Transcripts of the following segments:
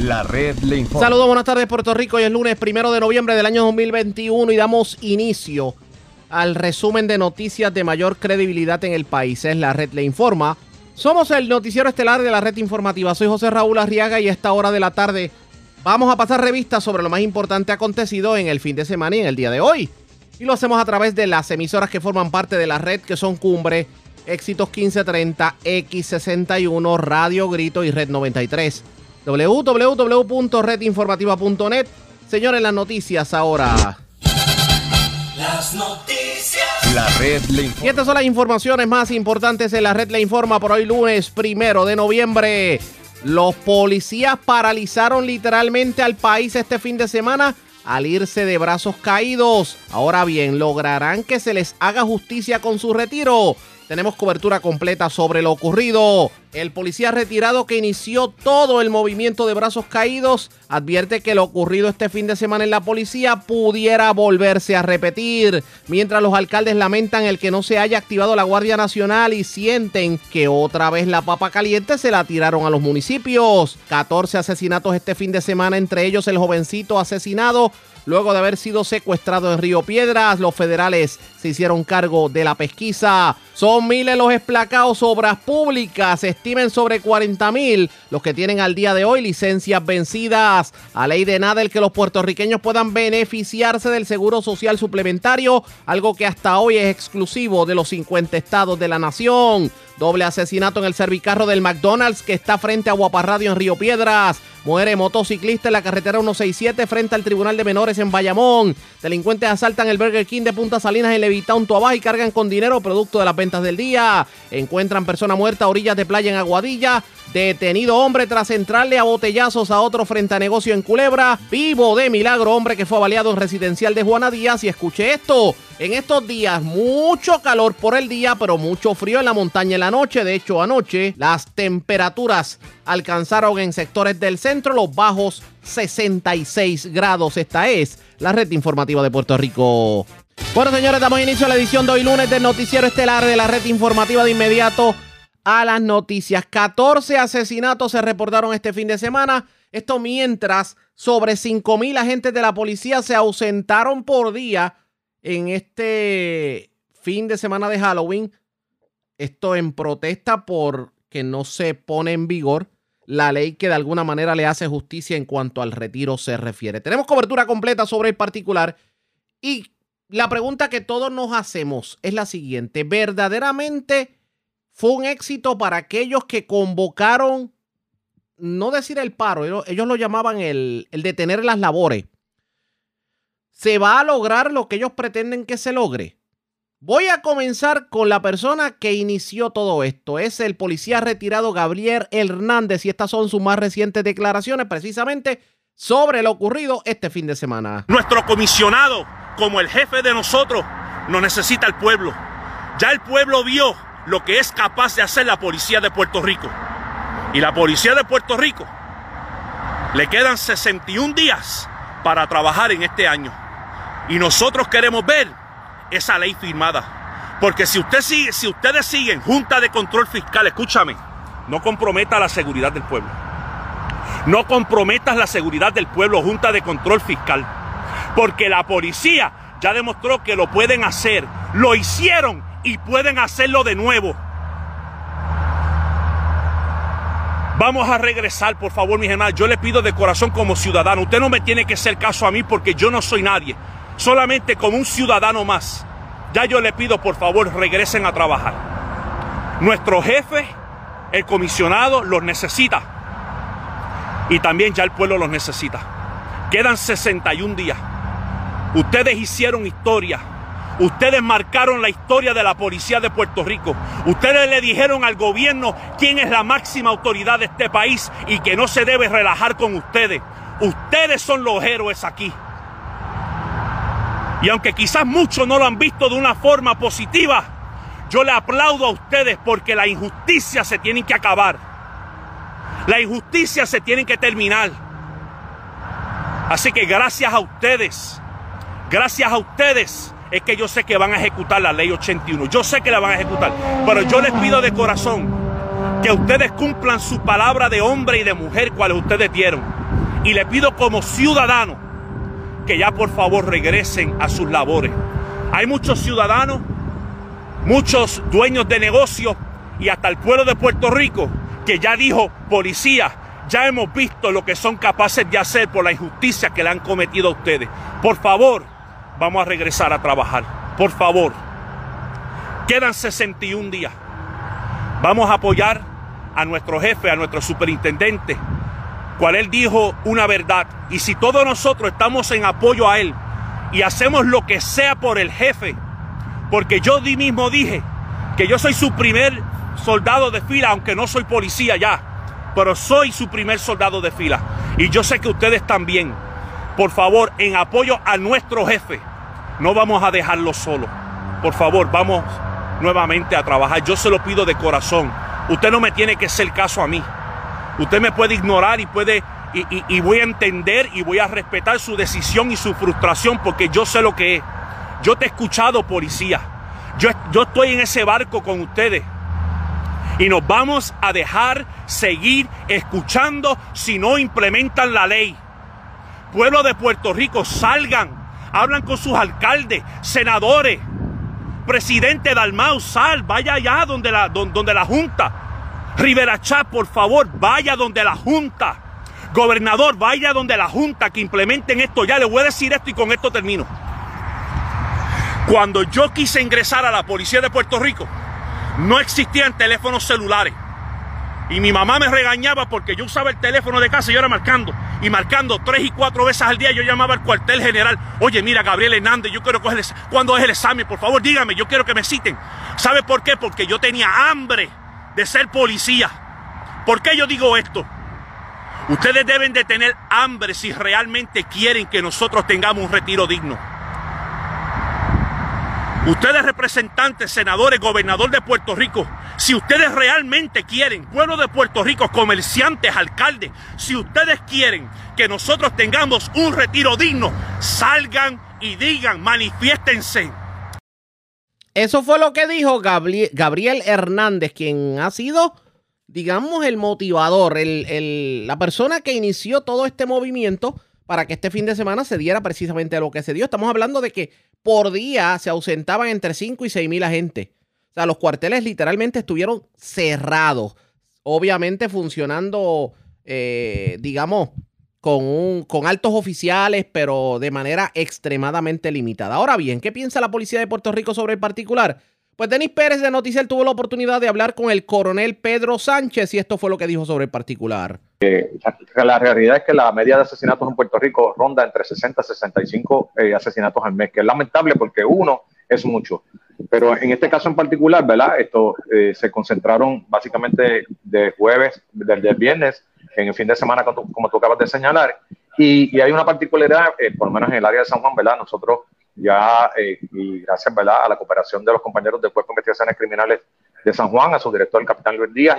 La red le informa. Saludos, buenas tardes Puerto Rico. Hoy es lunes primero de noviembre del año 2021 y damos inicio al resumen de noticias de mayor credibilidad en el país. Es la red le informa. Somos el noticiero estelar de la red informativa. Soy José Raúl Arriaga y a esta hora de la tarde vamos a pasar revistas sobre lo más importante acontecido en el fin de semana y en el día de hoy. Y lo hacemos a través de las emisoras que forman parte de la red, que son Cumbre, Éxitos 1530, X61, Radio Grito y Red 93 www.redinformativa.net. Señores, las noticias ahora. Las noticias. La red le Y informa. estas son las informaciones más importantes en la red Le Informa por hoy lunes primero de noviembre. Los policías paralizaron literalmente al país este fin de semana al irse de brazos caídos. Ahora bien, ¿lograrán que se les haga justicia con su retiro? Tenemos cobertura completa sobre lo ocurrido. El policía retirado que inició todo el movimiento de brazos caídos advierte que lo ocurrido este fin de semana en la policía pudiera volverse a repetir, mientras los alcaldes lamentan el que no se haya activado la Guardia Nacional y sienten que otra vez la papa caliente se la tiraron a los municipios. 14 asesinatos este fin de semana, entre ellos el jovencito asesinado Luego de haber sido secuestrado en Río Piedras, los federales se hicieron cargo de la pesquisa. Son miles los esplacados obras públicas. Estimen sobre 40 mil los que tienen al día de hoy licencias vencidas. A ley de nada el que los puertorriqueños puedan beneficiarse del seguro social suplementario, algo que hasta hoy es exclusivo de los 50 estados de la nación. Doble asesinato en el servicarro del McDonald's que está frente a Guaparradio en Río Piedras. Muere motociclista en la carretera 167 frente al Tribunal de Menores en Bayamón. Delincuentes asaltan el Burger King de Punta Salinas en Levitown, Tuabaja y cargan con dinero producto de las ventas del día. Encuentran persona muerta a orillas de playa en Aguadilla. Detenido hombre tras entrarle a botellazos a otro frente a negocio en Culebra. Vivo de milagro hombre que fue baleado en residencial de Juana Díaz. Y escuche esto. En estos días, mucho calor por el día, pero mucho frío en la montaña en la noche. De hecho, anoche las temperaturas alcanzaron en sectores del centro los bajos 66 grados. Esta es la red informativa de Puerto Rico. Bueno, señores, damos inicio a la edición de hoy lunes del noticiero estelar de la red informativa de inmediato a las noticias. 14 asesinatos se reportaron este fin de semana. Esto mientras sobre 5 mil agentes de la policía se ausentaron por día en este fin de semana de Halloween. Esto en protesta por que no se pone en vigor la ley que de alguna manera le hace justicia en cuanto al retiro se refiere. Tenemos cobertura completa sobre el particular y la pregunta que todos nos hacemos es la siguiente. ¿Verdaderamente fue un éxito para aquellos que convocaron, no decir el paro, ellos, lo llamaban el, el detener las labores? ¿Se va a lograr lo que ellos pretenden que se logre? Voy a comenzar con la persona que inició todo esto. Es el policía retirado Gabriel Hernández y estas son sus más recientes declaraciones precisamente sobre lo ocurrido este fin de semana. Nuestro comisionado, como el jefe de nosotros, nos necesita el pueblo. Ya el pueblo vio lo que es capaz de hacer la policía de Puerto Rico. Y la policía de Puerto Rico le quedan 61 días para trabajar en este año. Y nosotros queremos ver esa ley firmada. Porque si, usted sigue, si ustedes siguen Junta de Control Fiscal, escúchame, no comprometa la seguridad del pueblo. No comprometas la seguridad del pueblo, Junta de Control Fiscal. Porque la policía ya demostró que lo pueden hacer. Lo hicieron y pueden hacerlo de nuevo. Vamos a regresar, por favor, mis hermanos. Yo le pido de corazón como ciudadano. Usted no me tiene que hacer caso a mí porque yo no soy nadie. Solamente como un ciudadano más. Ya yo le pido, por favor, regresen a trabajar. Nuestro jefe, el comisionado, los necesita. Y también ya el pueblo los necesita. Quedan 61 días. Ustedes hicieron historia. Ustedes marcaron la historia de la policía de Puerto Rico. Ustedes le dijeron al gobierno quién es la máxima autoridad de este país y que no se debe relajar con ustedes. Ustedes son los héroes aquí. Y aunque quizás muchos no lo han visto de una forma positiva, yo le aplaudo a ustedes porque la injusticia se tiene que acabar. La injusticia se tiene que terminar. Así que gracias a ustedes, gracias a ustedes, es que yo sé que van a ejecutar la ley 81. Yo sé que la van a ejecutar. Pero yo les pido de corazón que ustedes cumplan su palabra de hombre y de mujer, cuales ustedes dieron. Y le pido como ciudadano que ya por favor regresen a sus labores. Hay muchos ciudadanos, muchos dueños de negocios y hasta el pueblo de Puerto Rico que ya dijo, policía, ya hemos visto lo que son capaces de hacer por la injusticia que le han cometido a ustedes. Por favor, vamos a regresar a trabajar. Por favor. Quedan 61 días. Vamos a apoyar a nuestro jefe, a nuestro superintendente, cual él dijo una verdad. Y si todos nosotros estamos en apoyo a él y hacemos lo que sea por el jefe, porque yo mismo dije que yo soy su primer soldado de fila, aunque no soy policía ya pero soy su primer soldado de fila. Y yo sé que ustedes también. Por favor, en apoyo a nuestro jefe, no vamos a dejarlo solo. Por favor, vamos nuevamente a trabajar. Yo se lo pido de corazón. Usted no me tiene que hacer caso a mí. Usted me puede ignorar y puede y, voy a entender y voy a respetar su decisión y su frustración porque yo sé lo que es. Yo te he escuchado, policía. Yo, yo estoy en ese barco con ustedes y nos vamos a dejar seguir escuchando si no implementan la ley. Pueblo de Puerto Rico, salgan, hablan con sus alcaldes, senadores, presidente Dalmau, sal, vaya allá donde la, donde, la Junta. Rivera Chat, por favor, vaya donde la Junta. Gobernador, vaya donde la Junta que implementen esto. Ya le voy a decir esto y con esto termino. Cuando yo quise ingresar a la policía de Puerto Rico, no existían teléfonos celulares. Y mi mamá me regañaba porque yo usaba el teléfono de casa y yo era marcando. Y marcando tres y cuatro veces al día yo llamaba al cuartel general. Oye, mira, Gabriel Hernández, yo quiero coger... ¿Cuándo es el examen? Por favor, dígame, yo quiero que me citen. ¿Sabe por qué? Porque yo tenía hambre de ser policía. ¿Por qué yo digo esto? Ustedes deben de tener hambre si realmente quieren que nosotros tengamos un retiro digno. Ustedes representantes, senadores, gobernador de Puerto Rico, si ustedes realmente quieren, pueblo de Puerto Rico, comerciantes, alcaldes, si ustedes quieren que nosotros tengamos un retiro digno, salgan y digan, manifiéstense. Eso fue lo que dijo Gabriel, Hernández, quien ha sido, digamos, el motivador, la persona que inició todo este movimiento para que este fin de semana se diera precisamente lo que se dio. Estamos hablando de que por día se ausentaban entre 5 y 6 mil agentes. O sea, los cuarteles literalmente estuvieron cerrados. Obviamente funcionando, eh, digamos, con, un, con altos oficiales, pero de manera extremadamente limitada. Ahora bien, ¿qué piensa la policía de Puerto Rico sobre el particular? Pues Denis Pérez de Noticiel tuvo la oportunidad de hablar con el coronel Pedro Sánchez y esto fue lo que dijo sobre el particular. la realidad es que la media de asesinatos en Puerto Rico ronda entre 60 y 65 eh, asesinatos al mes, que es lamentable porque uno es mucho. Pero en este caso en particular, ¿verdad? Esto eh, se concentraron básicamente de jueves, desde el viernes, en el fin de semana, como tú, acabas de señalar. Y, hay una particularidad, eh, por lo menos en el área de San Juan, ¿verdad? Nosotros ya, eh, y gracias ¿verdad? a la cooperación de los compañeros del Cuerpo de Investigaciones Criminales de San Juan, a su director, el capitán Luis Díaz,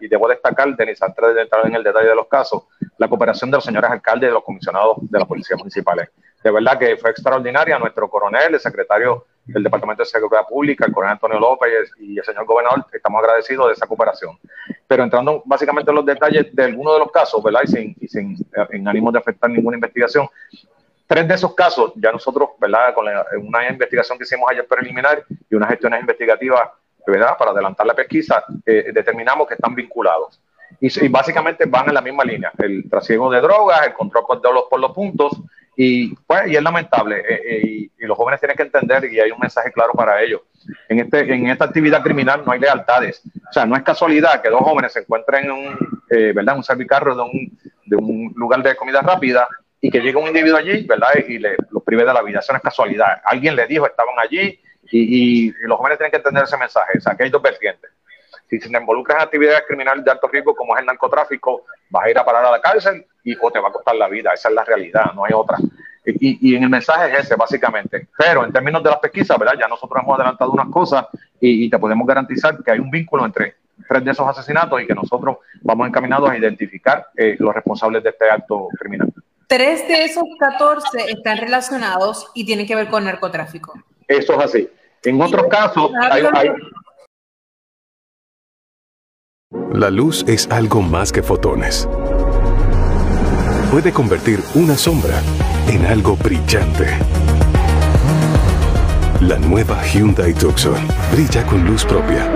y, debo destacar, Denis, antes de entrar en el detalle de los casos, la cooperación de los señores alcaldes y de los comisionados de la Policía Municipales. De verdad que fue extraordinaria. Nuestro coronel, el secretario del Departamento de Seguridad Pública, el coronel Antonio López y el señor gobernador, estamos agradecidos de esa cooperación. Pero entrando básicamente en los detalles de alguno de los casos, ¿verdad? Y sin, y sin en ánimo de afectar ninguna investigación, tres de esos casos, ya nosotros, ¿verdad? Con una investigación que hicimos ayer preliminar y unas gestiones investigativas, ¿verdad? Para adelantar la pesquisa, eh, determinamos que están vinculados. Y, básicamente van en la misma línea, el trasiego de drogas, el control por los, por los puntos, y, pues, y es lamentable, eh, eh, y, los jóvenes tienen que entender, y hay un mensaje claro para ellos, en, este, en esta actividad criminal no hay lealtades, o sea, no es casualidad que dos jóvenes se encuentren en un, ¿verdad? un servicarro de un, de un lugar de comida rápida, y que llegue un individuo allí, ¿verdad? Y le, los prive de la vida. Eso no es casualidad. Alguien le dijo, estaban allí y, los jóvenes tienen que entender ese mensaje. O sea, que hay dos vertientes. Si te involucras en actividades criminales de alto riesgo como es el narcotráfico, vas a ir a parar a la cárcel y o te va a costar la vida. Esa es la realidad, no hay otra. Y, y, en el mensaje es ese, básicamente. Pero en términos de las pesquisas, ¿verdad? Ya nosotros hemos adelantado unas cosas y, te podemos garantizar que hay un vínculo entre tres de esos asesinatos y que nosotros vamos encaminados a identificar eh, los responsables de este acto criminal. Tres de esos 14 están relacionados y tienen que ver con narcotráfico. Eso es así. En otros casos, hay, La luz es algo más que fotones. Puede convertir una sombra en algo brillante. La nueva Hyundai Tucson brilla con luz propia.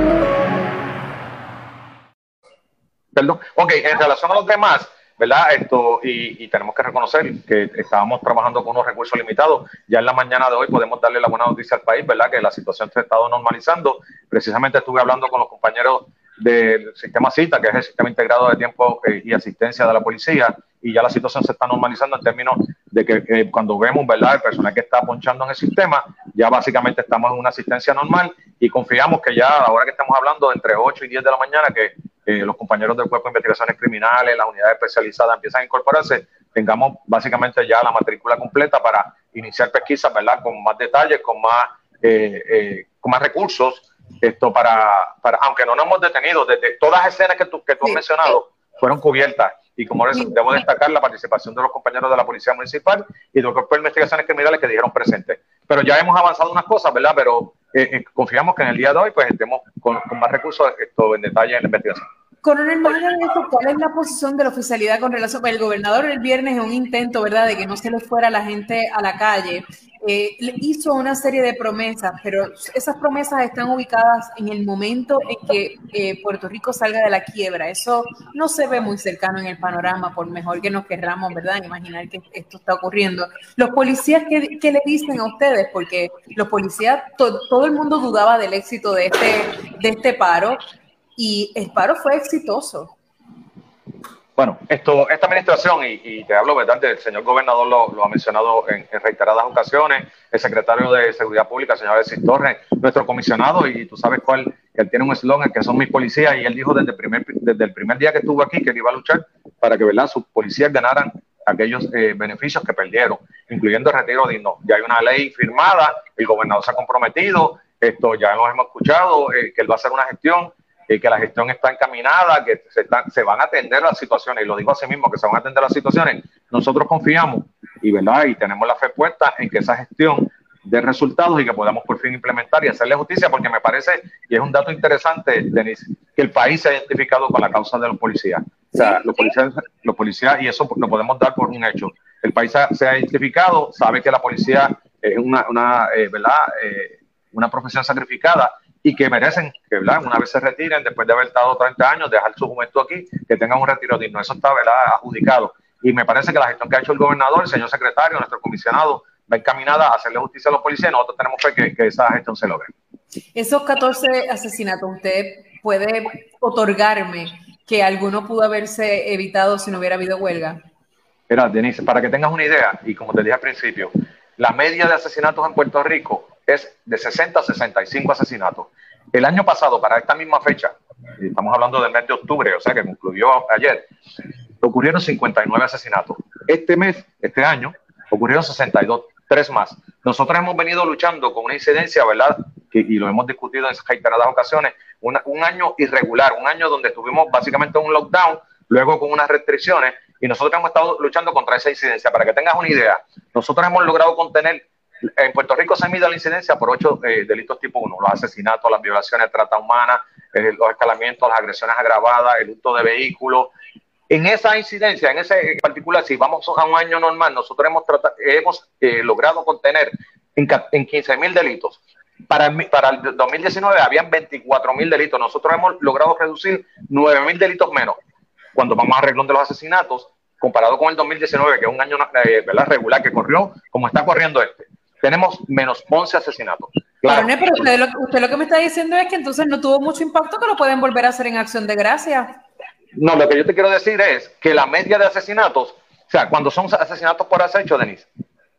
Perdón. Ok, en relación a los demás, ¿verdad? Esto, y, y tenemos que reconocer que estábamos trabajando con unos recursos limitados. Ya en la mañana de hoy podemos darle la buena noticia al país, ¿verdad? Que la situación se ha estado normalizando. Precisamente estuve hablando con los compañeros del sistema CITA, que es el sistema integrado de tiempo eh, y asistencia de la policía, y ya la situación se está normalizando en términos de que eh, cuando vemos, ¿verdad?, el personal que está ponchando en el sistema, ya básicamente estamos en una asistencia normal y confiamos que ya a la hora que estamos hablando, entre 8 y 10 de la mañana, que eh, los compañeros del Cuerpo de Investigaciones Criminales, las unidades especializadas empiezan a incorporarse, tengamos básicamente ya la matrícula completa para iniciar pesquisas, ¿verdad?, con más detalles, con más, con más recursos esto para, para, aunque no nos hemos detenido, desde todas las escenas que tú, que tú has mencionado fueron cubiertas. Y como eso, debo destacar la participación de los compañeros de la Policía Municipal y del Cuerpo de Investigaciones Criminales que dijeron presentes. Pero ya hemos avanzado unas cosas, ¿verdad? Pero eh, eh, confiamos que en el día de hoy pues estemos con, con más recursos esto en detalle en la investigación. Coronel, más eso, ¿cuál es la posición de la oficialidad con relación? El gobernador el viernes, en un intento, ¿verdad?, de que no se le fuera la gente a la calle, eh, hizo una serie de promesas, pero esas promesas están ubicadas en el momento en que eh, Puerto Rico salga de la quiebra. Eso no se ve muy cercano en el panorama, por mejor que nos querramos, ¿verdad?, imaginar que esto está ocurriendo. Los policías, ¿qué, qué le dicen a ustedes? Porque los policías, todo el mundo dudaba del éxito de este, de este paro y el paro fue exitoso. Bueno, esto, esta administración, y, te hablo verdad, el señor gobernador lo, ha mencionado en, reiteradas ocasiones, el secretario de Seguridad Pública, señor Alexis Torres, nuestro comisionado, y tú sabes cuál, él tiene un eslogan que son mis policías, y él dijo desde el primer, desde el primer día que estuvo aquí que él iba a luchar para que ¿verdad? sus policías ganaran aquellos eh, beneficios que perdieron, incluyendo el retiro digno. Ya hay una ley firmada, el gobernador se ha comprometido, esto ya lo hemos escuchado, eh, que él va a hacer una gestión que la gestión está encaminada, que se, se van a atender las situaciones, y lo digo así mismo, que se van a atender las situaciones, nosotros confiamos y, ¿verdad? y tenemos la fe puesta en que esa gestión dé resultados y que podamos por fin implementar y hacerle justicia, porque me parece, y es un dato interesante, Denise, que el país se ha identificado con la causa de los policías. O sea, los policías, los policías, y eso lo podemos dar por un hecho. El país se ha identificado, sabe que la policía es una, una eh, ¿verdad? Eh, una profesión sacrificada y que merecen que ¿verdad? una vez se retiren, después de haber estado 30 años, dejar su juventud aquí, que tengan un retiro digno. Eso está ¿verdad? adjudicado. Y me parece que la gestión que ha hecho el gobernador, el señor secretario, nuestro comisionado, va encaminada a hacerle justicia a los policías nosotros tenemos fe que, que esa gestión se logre. Esos 14 asesinatos, ¿usted puede otorgarme que alguno pudo haberse evitado si no hubiera habido huelga? Mira, Denise, para que tengas una idea, y como te dije al principio, la media de asesinatos en Puerto Rico es de 60 a 65 asesinatos. El año pasado, para esta misma fecha, estamos hablando del mes de octubre, o sea que concluyó ayer, ocurrieron 59 asesinatos. Este mes, este año, ocurrieron 62, tres más. Nosotros hemos venido luchando con una incidencia, ¿verdad? y lo hemos discutido en reiteradas ocasiones, un año irregular, un año donde estuvimos básicamente en un lockdown, luego con unas restricciones, y nosotros hemos estado luchando contra esa incidencia. Para que tengas una idea, nosotros hemos logrado contener en Puerto Rico se mide la incidencia por ocho eh, delitos tipo 1, los asesinatos, las violaciones, trata humana, eh, los escalamientos, las agresiones agravadas, el hurto de vehículos. En esa incidencia, en ese particular, si vamos a un año normal, nosotros hemos, hemos eh, logrado contener en, en 15 mil delitos. Para, para el 2019 habían 24 mil delitos. Nosotros hemos logrado reducir 9 mil delitos menos. Cuando vamos a arreglón de los asesinatos, comparado con el 2019, que es un año regular que corrió, como está corriendo este tenemos menos 11 asesinatos. Claro. Pero usted lo, usted lo, que me está diciendo es que entonces no tuvo mucho impacto que lo pueden volver a hacer en acción de gracia. No, lo que yo te quiero decir es que la media de asesinatos, o sea, cuando son asesinatos por acecho, Denise,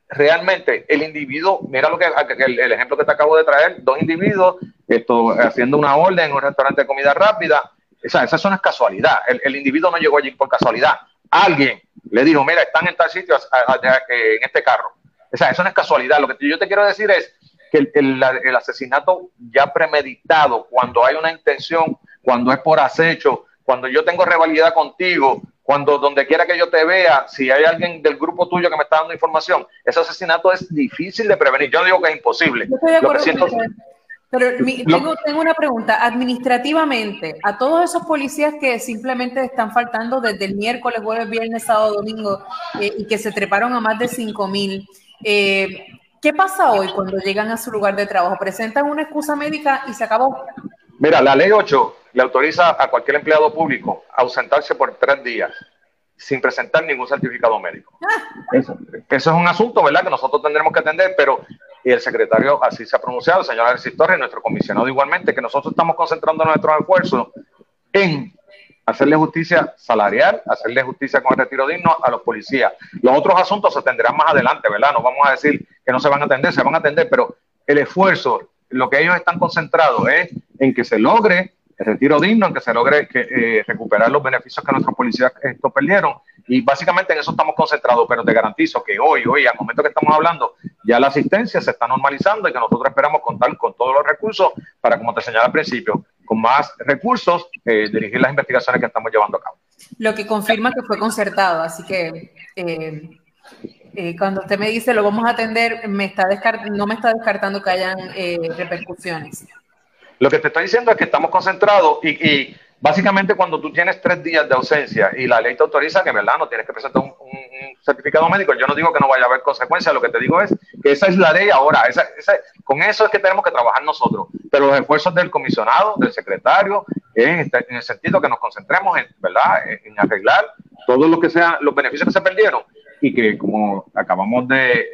realmente el individuo, mira lo que el, ejemplo que te acabo de traer, dos individuos esto, haciendo una orden en un restaurante de comida rápida, o sea, esa no es casualidad, el, el individuo no llegó allí por casualidad, alguien le dijo, mira, están en tal sitio en este carro o sea, eso no es casualidad. Lo que yo te quiero decir es que el, asesinato ya premeditado, cuando hay una intención, cuando es por acecho, cuando yo tengo rivalidad contigo, cuando donde quiera que yo te vea, si hay alguien del grupo tuyo que me está dando información, ese asesinato es difícil de prevenir. Yo no digo que es imposible. Lo que, siento, Pero mi, tengo, tengo, una pregunta. Administrativamente, a todos esos policías que simplemente están faltando desde el miércoles, jueves, viernes, sábado, domingo eh, y que se treparon a más de 5 mil, eh, ¿qué pasa hoy cuando llegan a su lugar de trabajo? ¿Presentan una excusa médica y se acabó? Mira, la ley 8 le autoriza a cualquier empleado público a ausentarse por tres días sin presentar ningún certificado médico. Ah. Eso, eso, es un asunto, ¿verdad?, que nosotros tendremos que atender, pero y el secretario así se ha pronunciado, el señor Alexis Torres, nuestro comisionado igualmente, que nosotros estamos concentrando nuestros esfuerzos en hacerle justicia salarial, hacerle justicia con el retiro digno a los policías. Los otros asuntos se atenderán más adelante, ¿verdad? No vamos a decir que no se van a atender, se van a atender, pero el esfuerzo, lo que ellos están concentrados es en que se logre el retiro digno, en que se logre eh, recuperar los beneficios que nuestros policías esto perdieron. Y básicamente en eso estamos concentrados, pero te garantizo que hoy, hoy, al momento que estamos hablando, ya la asistencia se está normalizando y que nosotros esperamos contar con todos los recursos para, como te señalé al principio, con más recursos, eh, dirigir las investigaciones que estamos llevando a cabo. Lo que confirma que fue concertado, así que eh, cuando usted me dice lo vamos a atender, me está no me está descartando que hayan repercusiones. Lo que te estoy diciendo es que estamos concentrados y, básicamente cuando tú tienes tres días de ausencia y la ley te autoriza que, ¿verdad? No tienes que presentar un, certificado médico, yo no digo que no vaya a haber consecuencias, lo que te digo es que esa es la ley ahora, con eso es que tenemos que trabajar nosotros, pero los esfuerzos del comisionado, del secretario, en, este, en el sentido que nos concentremos en, ¿verdad? En, arreglar todos lo que sean los beneficios que se perdieron y que como acabamos de,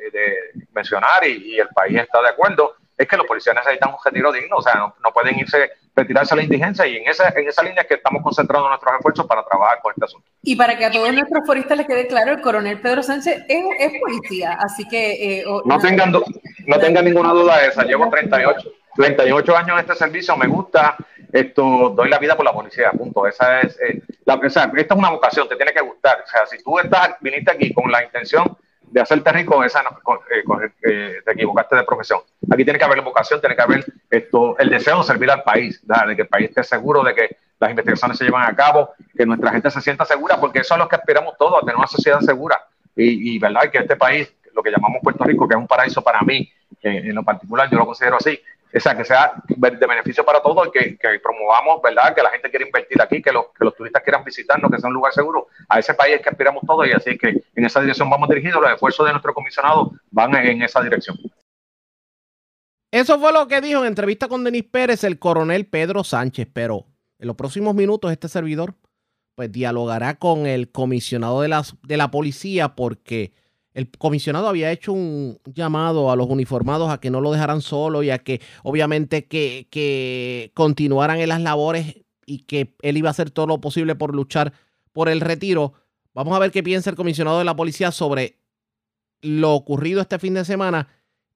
mencionar y el país está de acuerdo, es que los policías necesitan un retiro digno, o sea, no, pueden irse, retirarse a la indigencia y en esa, en esa línea es que estamos concentrando nuestros esfuerzos para trabajar con este asunto. Y para que a todos nuestros foristas les quede claro, el coronel Pedro Sánchez es, policía, así que... Eh, no, tengan, no tengan ninguna duda de esa, llevo 38, 38 años en este servicio, me gusta, esto, doy la vida por la policía, punto. Esa es, eh, la, o esta es una vocación, te tiene que gustar. O sea, si tú estás, viniste aquí con la intención de hacerte rico, esa eh, eh, te equivocaste de profesión. Aquí tiene que haber vocación, tiene que haber esto, el deseo de servir al país, de que el país esté seguro de que las investigaciones se llevan a cabo, que nuestra gente se sienta segura, porque eso es lo que aspiramos todos, a tener una sociedad segura. Y, y verdad que este país, lo que llamamos Puerto Rico, que es un paraíso para mí, en lo particular yo lo considero así, o sea, que sea de beneficio para todos y que, promovamos, ¿verdad? Que la gente quiera invertir aquí, que los, turistas quieran visitarnos, que sea un lugar seguro. A ese país que aspiramos todos y así que en esa dirección vamos dirigidos. Los esfuerzos de nuestro comisionado van en esa dirección. Eso fue lo que dijo en entrevista con Denis Pérez el coronel Pedro Sánchez, pero en los próximos minutos este servidor pues dialogará con el comisionado de la, de la policía porque el comisionado había hecho un llamado a los uniformados a que no lo dejaran solo y a que obviamente que, que continuaran en las labores y que él iba a hacer todo lo posible por luchar por el retiro. Vamos a ver qué piensa el comisionado de la policía sobre lo ocurrido este fin de semana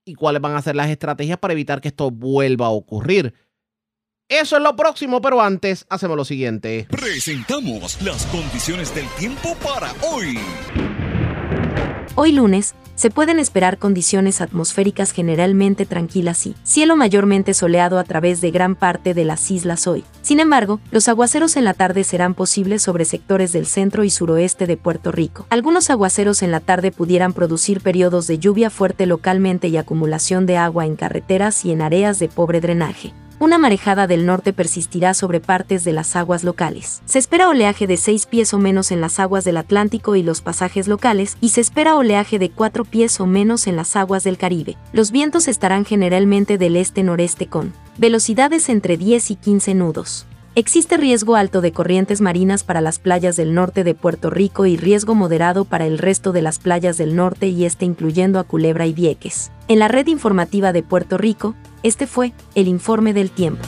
y cuáles van a ser las estrategias para evitar que esto vuelva a ocurrir. Eso es lo próximo, pero antes hacemos lo siguiente. Presentamos las condiciones del tiempo para hoy. Hoy lunes, se pueden esperar condiciones atmosféricas generalmente tranquilas y cielo mayormente soleado a través de gran parte de las islas hoy. Sin embargo, los aguaceros en la tarde serán posibles sobre sectores del centro y suroeste de Puerto Rico. Algunos aguaceros en la tarde pudieran producir periodos de lluvia fuerte localmente y acumulación de agua en carreteras y en áreas de pobre drenaje una marejada del norte persistirá sobre partes de las aguas locales. Se espera oleaje de 6 pies o menos en las aguas del Atlántico y los pasajes locales, y se espera oleaje de 4 pies o menos en las aguas del Caribe. Los vientos estarán generalmente del este-noreste con velocidades entre 10 y 15 nudos. Existe riesgo alto de corrientes marinas para las playas del norte de Puerto Rico y riesgo moderado para el resto de las playas del norte y este incluyendo a Culebra y Vieques. En la red informativa de Puerto Rico, este fue el informe del tiempo.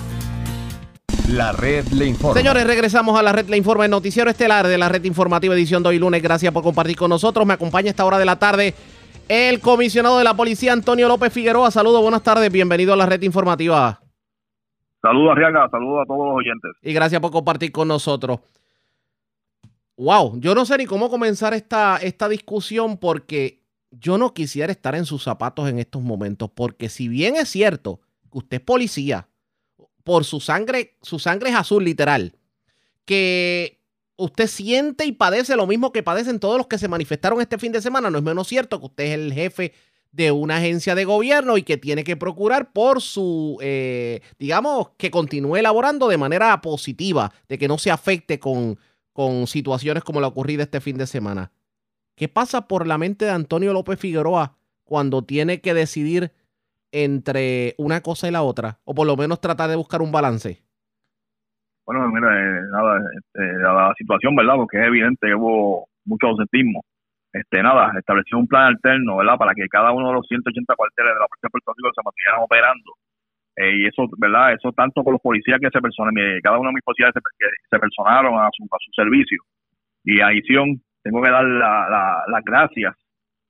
La red le informa. Señores, regresamos a la red le informa, el noticiero estelar de la red informativa edición de hoy lunes. Gracias por compartir con nosotros. Me acompaña a esta hora de la tarde el comisionado de la policía Antonio López Figueroa. Saludos, buenas tardes, bienvenido a la red informativa. Saludos, Arriaga, saludos a todos los oyentes. Y gracias por compartir con nosotros. Wow, yo no sé ni cómo comenzar esta, esta discusión porque yo no quisiera estar en sus zapatos en estos momentos, porque si bien es cierto usted es policía, por su sangre, su sangre es azul literal, que usted siente y padece lo mismo que padecen todos los que se manifestaron este fin de semana, no es menos cierto que usted es el jefe de una agencia de gobierno y que tiene que procurar por su, eh, digamos, que continúe elaborando de manera positiva, de que no se afecte con, con situaciones como la ocurrida este fin de semana. ¿Qué pasa por la mente de Antonio López Figueroa cuando tiene que decidir entre una cosa y la otra? O por lo menos tratar de buscar un balance. Bueno, mira, eh, nada, este, la situación, ¿verdad? Porque es evidente que hubo mucho ausentismo. Este, nada, estableció un plan alterno, ¿verdad? Para que cada uno de los 180 cuarteles de la Policía de Puerto Rico se mantuvieran operando. Eh, y eso, ¿verdad? Eso tanto con los policías que se personaron, cada uno de mis policías se, personaron a su, a su servicio. Y adición, tengo que dar las gracias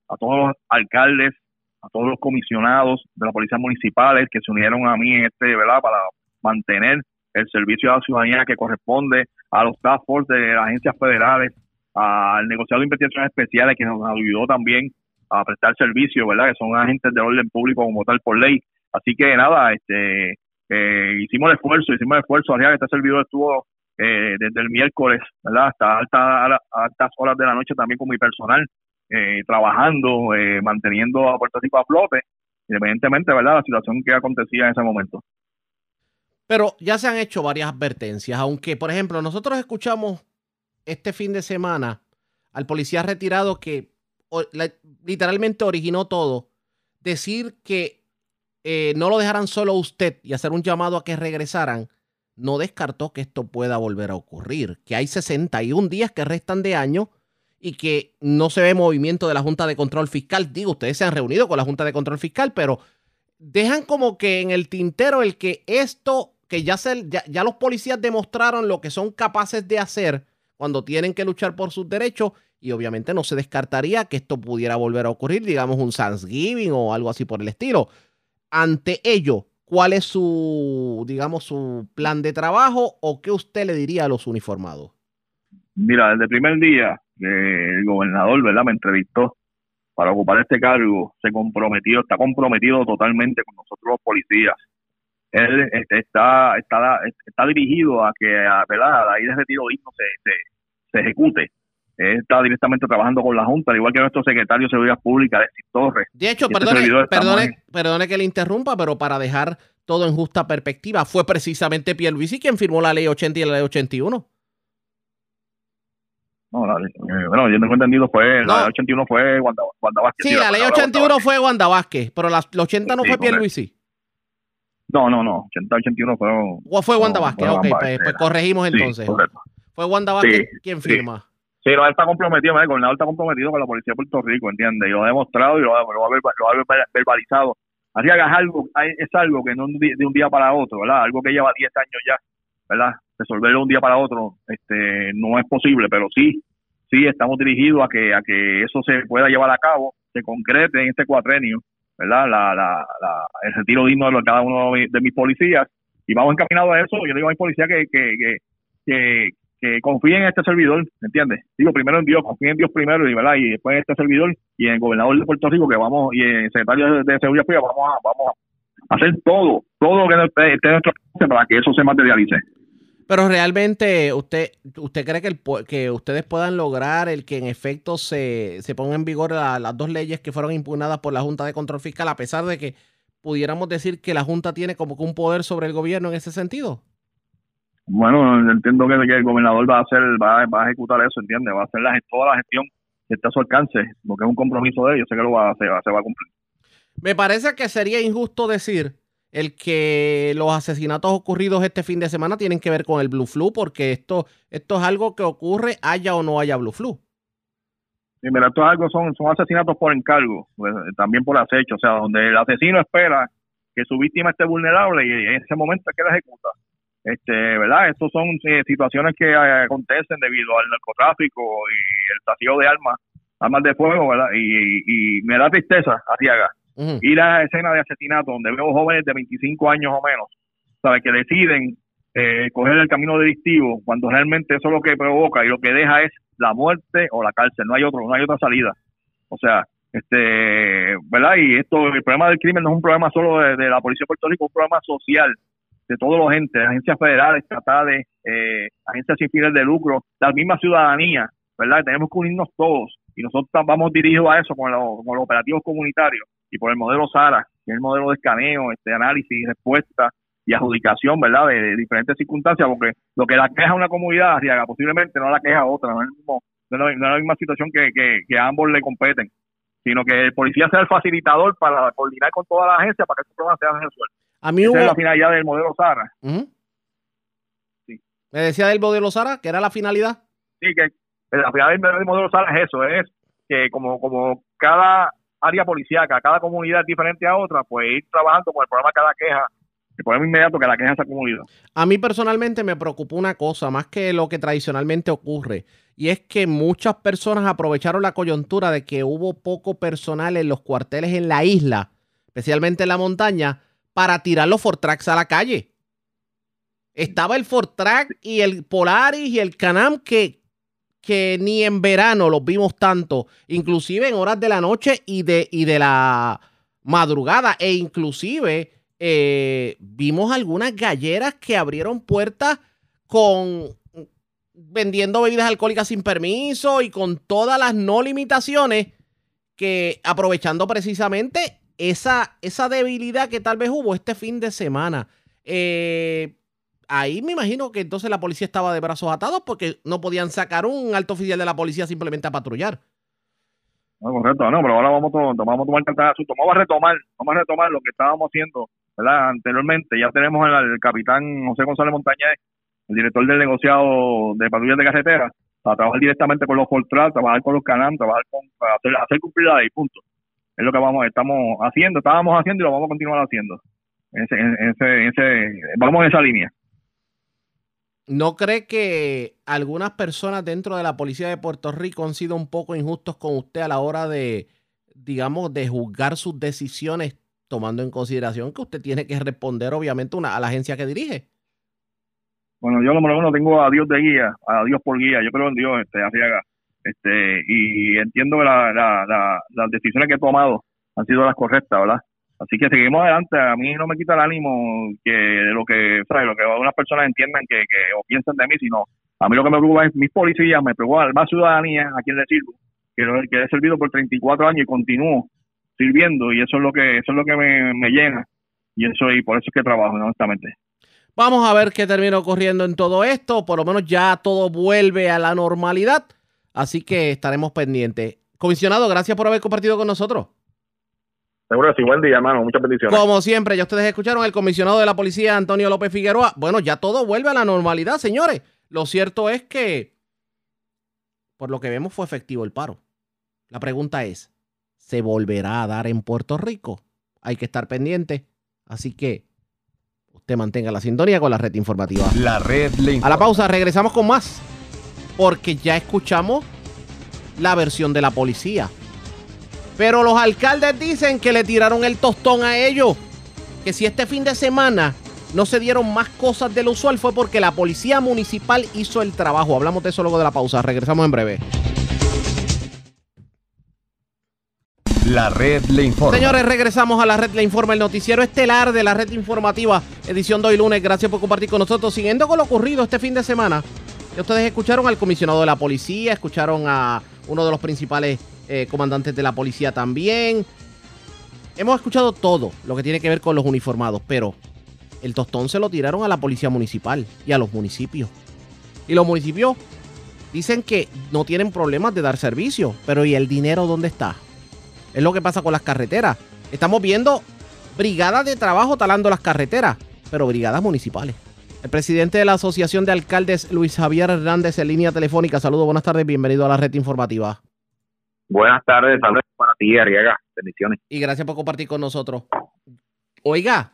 a todos los alcaldes, a todos los comisionados de las policías municipales que se unieron a mí este, ¿verdad? Para mantener el servicio a la ciudadanía que corresponde a los task force de las agencias federales, al negociado de investigaciones especiales que nos ayudó también a prestar servicio, ¿verdad? Que son agentes de orden público como tal por ley. Así que nada, este, eh, hicimos el esfuerzo, hicimos el esfuerzo, que este servidor estuvo eh, desde el miércoles, ¿verdad? Hasta altas, altas horas de la noche también con mi personal, eh, trabajando, eh, manteniendo a Puerto Rico a flote, independientemente, ¿verdad? La situación que acontecía en ese momento. Pero ya se han hecho varias advertencias, aunque, por ejemplo, nosotros escuchamos este fin de semana al policía retirado que literalmente originó todo, decir que eh, no lo dejaran solo usted y hacer un llamado a que regresaran, no descartó que esto pueda volver a ocurrir, que hay 61 días que restan de año y que no se ve movimiento de la Junta de Control Fiscal. Digo, ustedes se han reunido con la Junta de Control Fiscal, pero dejan como que en el tintero el que esto, que ya, se, ya, los policías demostraron lo que son capaces de hacer cuando tienen que luchar por sus derechos y obviamente no se descartaría que esto pudiera volver a ocurrir, digamos un Thanksgiving o algo así por el estilo. Ante ello, ¿cuál es su, digamos, su plan de trabajo o qué usted le diría a los uniformados? Mira, desde el primer día que el gobernador, ¿verdad?, me entrevistó para ocupar este cargo, se comprometió, está comprometido totalmente con nosotros los policías. Él este, está, está, está dirigido a que, ¿verdad?, a la de retiro digno se, se, ejecute. Él está directamente trabajando con la Junta, al igual que nuestro secretario de Seguridad Pública, Alexis Torres. De hecho, este perdone, perdone, perdone, que le interrumpa, pero para dejar todo en justa perspectiva, fue precisamente Pierluisi quien firmó la ley 80 y la ley 81. No, la, eh, bueno, yo tengo entendido fue, la ley 81 fue Wanda, Vázquez. Sí, la, ley 81 fue Wanda Vázquez, pero la, 80 no fue Pierluisi. No, no, no, 80, 81 fue... ¿O fue Wanda Vázquez? ok, pues, pues, corregimos entonces. Fue Wanda Vázquez quien firma. Sí, no, él está comprometido, el gobernador está comprometido con la policía de Puerto Rico, ¿entiendes? Y lo ha demostrado y lo, lo, lo, ha verbalizado. Así que es algo, es algo que no de un día para otro, ¿verdad? Algo que lleva 10 años ya, ¿verdad? Resolverlo de un día para otro este, no es posible, pero sí, sí estamos dirigidos a que, a que eso se pueda llevar a cabo, se concrete en este cuatrenio, ¿verdad? La, la, la, el retiro digno de cada uno de mis policías y vamos encaminados a eso. Yo digo a mis policías que, que, que, confíen en este servidor, ¿me entiendes? Digo primero en Dios, confíen en Dios primero y, ¿verdad? y después en este servidor y en el gobernador de Puerto Rico que vamos y en el secretario de, Seguridad Pública vamos a, vamos a hacer todo, todo lo que esté nuestro para que eso se materialice. Pero realmente, ¿usted usted cree que, el, que ustedes puedan lograr el que en efecto se, se pongan en vigor las dos leyes que fueron impugnadas por la Junta de Control Fiscal, a pesar de que pudiéramos decir que la Junta tiene como que un poder sobre el gobierno en ese sentido? Bueno, entiendo que, el gobernador va a hacer, va, va a ejecutar eso, ¿entiende? Va a hacer la, toda la gestión que está a su alcance, porque es un compromiso de ellos, sé que lo va a hacer, se va a cumplir. Me parece que sería injusto decir el que los asesinatos ocurridos este fin de semana tienen que ver con el Blue Flu, porque esto, esto es algo que ocurre haya o no haya Blue Flu. Sí, mira, esto es algo, son, son asesinatos por encargo, pues, también por acecho, o sea, donde el asesino espera que su víctima esté vulnerable y en ese momento es que la ejecuta. Este, ¿verdad? Estos son eh, situaciones que eh, acontecen debido al narcotráfico y el saqueo de armas, armas de fuego, ¿verdad? Y, y, me da tristeza, Arriaga, Ir a escena de asesinato donde veo jóvenes de 25 años o menos, ¿sabes? Que deciden eh, coger el camino delictivo cuando realmente eso es lo que provoca y lo que deja es la muerte o la cárcel, no hay otro, no hay otra salida. O sea, este, ¿verdad? Y esto, el problema del crimen no es un problema solo de, la Policía de Puerto Rico, es un problema social de todos los entes, agencias federales, estatales, eh, agencias sin fines de lucro, la misma ciudadanía, ¿verdad? Tenemos que unirnos todos y nosotros vamos dirigidos a eso con, con los operativos comunitarios y por el modelo SARA, que es el modelo de escaneo, este análisis, respuesta y adjudicación, ¿verdad?, de, diferentes circunstancias, porque lo que la queja una comunidad, Arriaga, posiblemente no la queja otra, no es, la misma situación que, que, a ambos le competen, sino que el policía sea el facilitador para coordinar con toda la agencia para que estos problemas sean resueltos. A mí hubo... Esa es la finalidad del modelo SARA. sí. Me decía del modelo SARA, que era la finalidad. Sí, que la finalidad del modelo SARA es eso, es que como, como cada área policíaca, cada comunidad es diferente a otra, pues ir trabajando con el programa cada queja el problema inmediato que la queja esa comunidad. A mí personalmente me preocupó una cosa, más que lo que tradicionalmente ocurre, y es que muchas personas aprovecharon la coyuntura de que hubo poco personal en los cuarteles en la isla, especialmente en la montaña, para tirar los Fortrax a la calle. Estaba el Fortrack y el Polaris y el Canam que que ni en verano los vimos tanto, inclusive en horas de la noche y de, y de la madrugada, e inclusive eh, vimos algunas galleras que abrieron puertas con vendiendo bebidas alcohólicas sin permiso y con todas las no limitaciones que aprovechando precisamente esa, esa debilidad que tal vez hubo este fin de semana. Eh, ahí me imagino que entonces la policía estaba de brazos atados porque no podían sacar un alto oficial de la policía simplemente a patrullar. No, correcto, no, pero ahora vamos, a, vamos a tomar vamos a retomar, vamos a retomar lo que estábamos haciendo, ¿verdad? Anteriormente ya tenemos al capitán José González Montañez, el director del negociado de patrullas de carretera, para trabajar directamente con los Fortran, trabajar con los Canam, trabajar con, hacer, hacer cumplir la ley, punto. Es lo que vamos, estamos haciendo, estábamos haciendo y lo vamos a continuar haciendo. ese, ese, ese, vamos en esa línea. ¿No cree que algunas personas dentro de la policía de Puerto Rico han sido un poco injustos con usted a la hora de, digamos, de juzgar sus decisiones, tomando en consideración que usted tiene que responder, obviamente, una, a la agencia que dirige? Bueno, yo lo menos tengo a Dios de guía, a Dios por guía. Yo creo en Dios, este, haga, este, y entiendo que las decisiones que he tomado han sido las correctas, ¿verdad? Así que seguimos adelante. A mí no me quita el ánimo que lo que, ¿sabes? Lo que algunas personas entiendan que, o piensen de mí, sino a mí lo que me preocupa es mis policías, me preocupa más ciudadanía a quien le sirvo, que, que he servido por 34 años y continúo sirviendo y eso es lo que eso es lo que me, llena y eso y por eso es que trabajo honestamente. Vamos a ver qué termina ocurriendo en todo esto, por lo menos ya todo vuelve a la normalidad, así que estaremos pendientes. Comisionado, gracias por haber compartido con nosotros. Seguro que sí, buen día, hermano. Muchas bendiciones. Como siempre, ya ustedes escucharon el comisionado de la policía, Antonio López Figueroa. Bueno, ya todo vuelve a la normalidad, señores. Lo cierto es que, por lo que vemos, fue efectivo el paro. La pregunta es, ¿se volverá a dar en Puerto Rico? Hay que estar pendiente. Así que usted mantenga la sintonía con la red informativa. La red le A la pausa, regresamos con más. Porque ya escuchamos la versión de la policía. Pero los alcaldes dicen que le tiraron el tostón a ellos. Que si este fin de semana no se dieron más cosas de lo usual fue porque la policía municipal hizo el trabajo. Hablamos de eso luego de la pausa. Regresamos en breve. La red le informa. Señores, regresamos a la red le informa, el noticiero estelar de la red informativa, edición de hoy lunes. Gracias por compartir con nosotros. Siguiendo con lo ocurrido este fin de semana, ustedes escucharon al comisionado de la policía, escucharon a uno de los principales eh, comandantes de la policía también. Hemos escuchado todo lo que tiene que ver con los uniformados, pero el tostón se lo tiraron a la policía municipal y a los municipios. Y los municipios dicen que no tienen problemas de dar servicio, pero ¿y el dinero dónde está? Es lo que pasa con las carreteras. Estamos viendo brigadas de trabajo talando las carreteras, pero brigadas municipales. El presidente de la Asociación de Alcaldes, Luis Javier Hernández, en línea telefónica. Saludos, buenas tardes, bienvenido a la red informativa. Buenas tardes, saludos para ti, Ariaga. Bendiciones. Y gracias por compartir con nosotros. Oiga,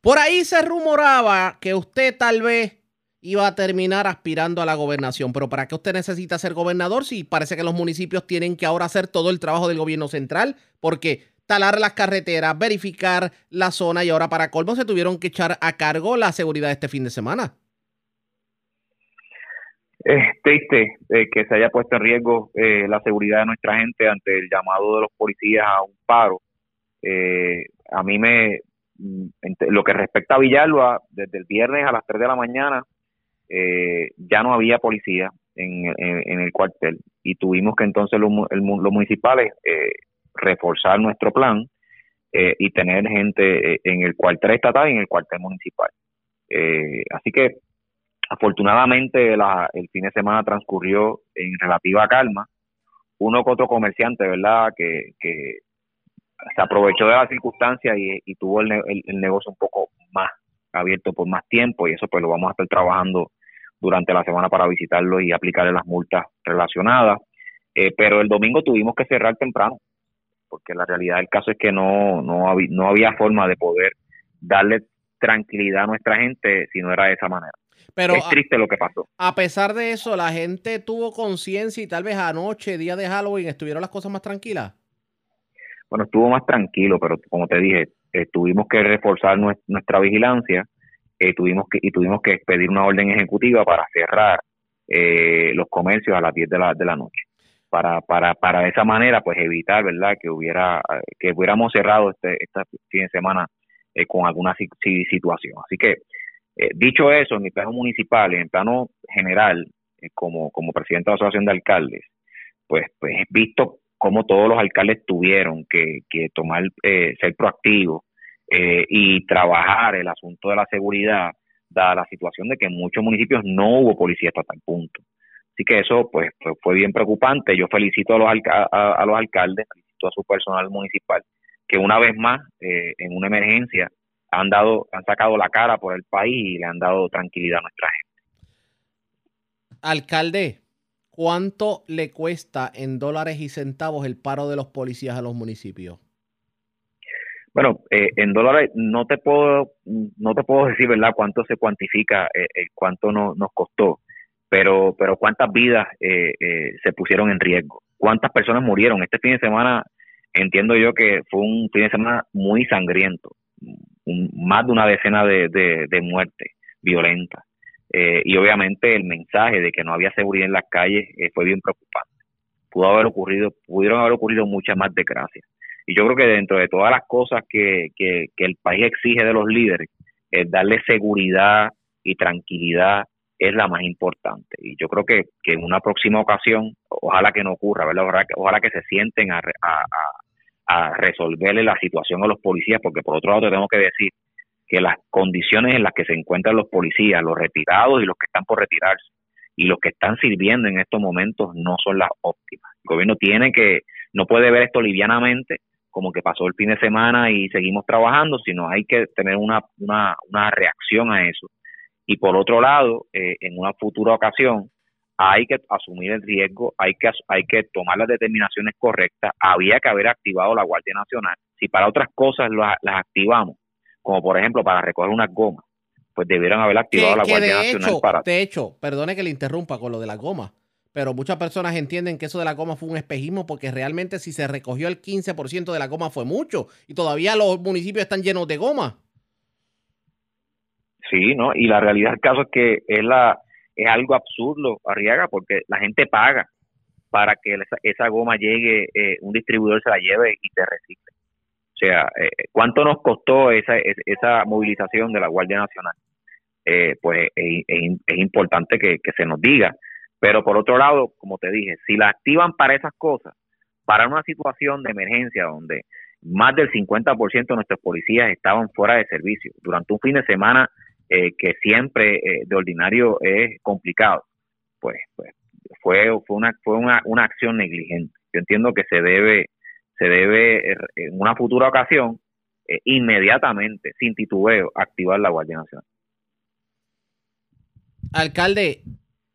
por ahí se rumoraba que usted tal vez iba a terminar aspirando a la gobernación, pero ¿para qué usted necesita ser gobernador si parece que los municipios tienen que ahora hacer todo el trabajo del gobierno central? Porque talar las carreteras, verificar la zona y ahora para colmo se tuvieron que echar a cargo la seguridad este fin de semana es triste eh, que se haya puesto en riesgo eh, la seguridad de nuestra gente ante el llamado de los policías a un paro. Eh, a mí me, mm, lo que respecta a Villalba, desde el viernes a las 3 de la mañana ya no había policía en, el cuartel y tuvimos que entonces los, los municipales reforzar nuestro plan eh, y tener gente en el cuartel estatal y en el cuartel municipal. así que afortunadamente el fin de semana transcurrió en relativa calma. Uno que otro comerciante, ¿verdad? Que, se aprovechó de la circunstancia y, tuvo el, el, negocio un poco más abierto por más tiempo y eso pues lo vamos a estar trabajando durante la semana para visitarlo y aplicarle las multas relacionadas. Eh, pero el domingo tuvimos que cerrar temprano, porque la realidad del caso es que no, no, no había forma de poder darle tranquilidad a nuestra gente si no era de esa manera. Pero es triste lo que pasó. A pesar de eso, la gente tuvo conciencia y tal vez anoche, día de Halloween, estuvieron las cosas más tranquilas. Bueno, estuvo más tranquilo, pero como te dije, eh, tuvimos que reforzar nuestra vigilancia eh, tuvimos que, y tuvimos que pedir una orden ejecutiva para cerrar eh, los comercios a las 10 de la, de la noche. Para, para, para de esa manera, pues evitar, ¿verdad?, que hubiera, que hubiéramos cerrado este, este fin de semana con alguna situación. Así que, dicho eso, en mi plano municipal en plano general, como, como presidente de la Asociación de Alcaldes, pues, pues he visto cómo todos los alcaldes tuvieron que, que tomar, eh, ser proactivos eh, y trabajar el asunto de la seguridad, dada la situación de que en muchos municipios no hubo policía hasta tal punto. Así que eso pues, fue bien preocupante. Yo felicito a los, a, los alcaldes, felicito a su personal municipal, que una vez más, eh, en una emergencia, han, dado, han sacado la cara por el país y le han dado tranquilidad a nuestra gente. Alcalde, ¿Cuánto le cuesta en dólares y centavos el paro de los policías a los municipios? Bueno, eh, en dólares no te puedo no te puedo decir, ¿verdad? Cuánto se cuantifica, eh, eh, cuánto nos costó, pero pero cuántas vidas se pusieron en riesgo, cuántas personas murieron. Este fin de semana entiendo yo que fue un fin de semana muy sangriento, más de una decena de, de, muertes violentas. Eh, y obviamente el mensaje de que no había seguridad en las calles eh, fue bien preocupante. Pudo haber ocurrido, pudieron haber ocurrido muchas más desgracias. Y yo creo que dentro de todas las cosas que, que, el país exige de los líderes, el darle seguridad y tranquilidad es la más importante. Y yo creo que, que en una próxima ocasión, ojalá que no ocurra, ¿verdad? Ojalá que, ojalá que se sienten a, a, a resolverle la situación a los policías, porque por otro lado tenemos que decir que las condiciones en las que se encuentran los policías, los retirados y los que están por retirarse, y los que están sirviendo en estos momentos no son las óptimas. El gobierno tiene que, no puede ver esto livianamente, como que pasó el fin de semana y seguimos trabajando, sino hay que tener una, una, una reacción a eso. Y por otro lado, eh, en una futura ocasión, hay que asumir el riesgo, hay que, hay que tomar las determinaciones correctas, había que haber activado la Guardia Nacional. Si para otras cosas las activamos, como por ejemplo para recoger unas gomas, pues debieron haber activado la Guardia Nacional para... De hecho, perdone que le interrumpa con lo de las gomas, pero muchas personas entienden que eso de la goma fue un espejismo porque realmente si se recogió el 15% de la goma fue mucho y todavía los municipios están llenos de goma. Sí, ¿no? Y la realidad del caso es que es, la, es algo absurdo, Arriaga, porque la gente paga para que esa, goma llegue, eh, un distribuidor se la lleve y te recicle. O sea, eh, ¿cuánto nos costó esa, esa movilización de la Guardia Nacional? Eh, pues es, importante que, se nos diga. Pero por otro lado, como te dije, si la activan para esas cosas, para una situación de emergencia donde más del 50% de nuestros policías estaban fuera de servicio durante un fin de semana eh, que siempre de ordinario es complicado, pues, pues fue, fue, una, fue una, una acción negligente. Yo entiendo que se debe se debe, en una futura ocasión, eh, inmediatamente, sin titubeo, activar la Guardia Nacional. Alcalde,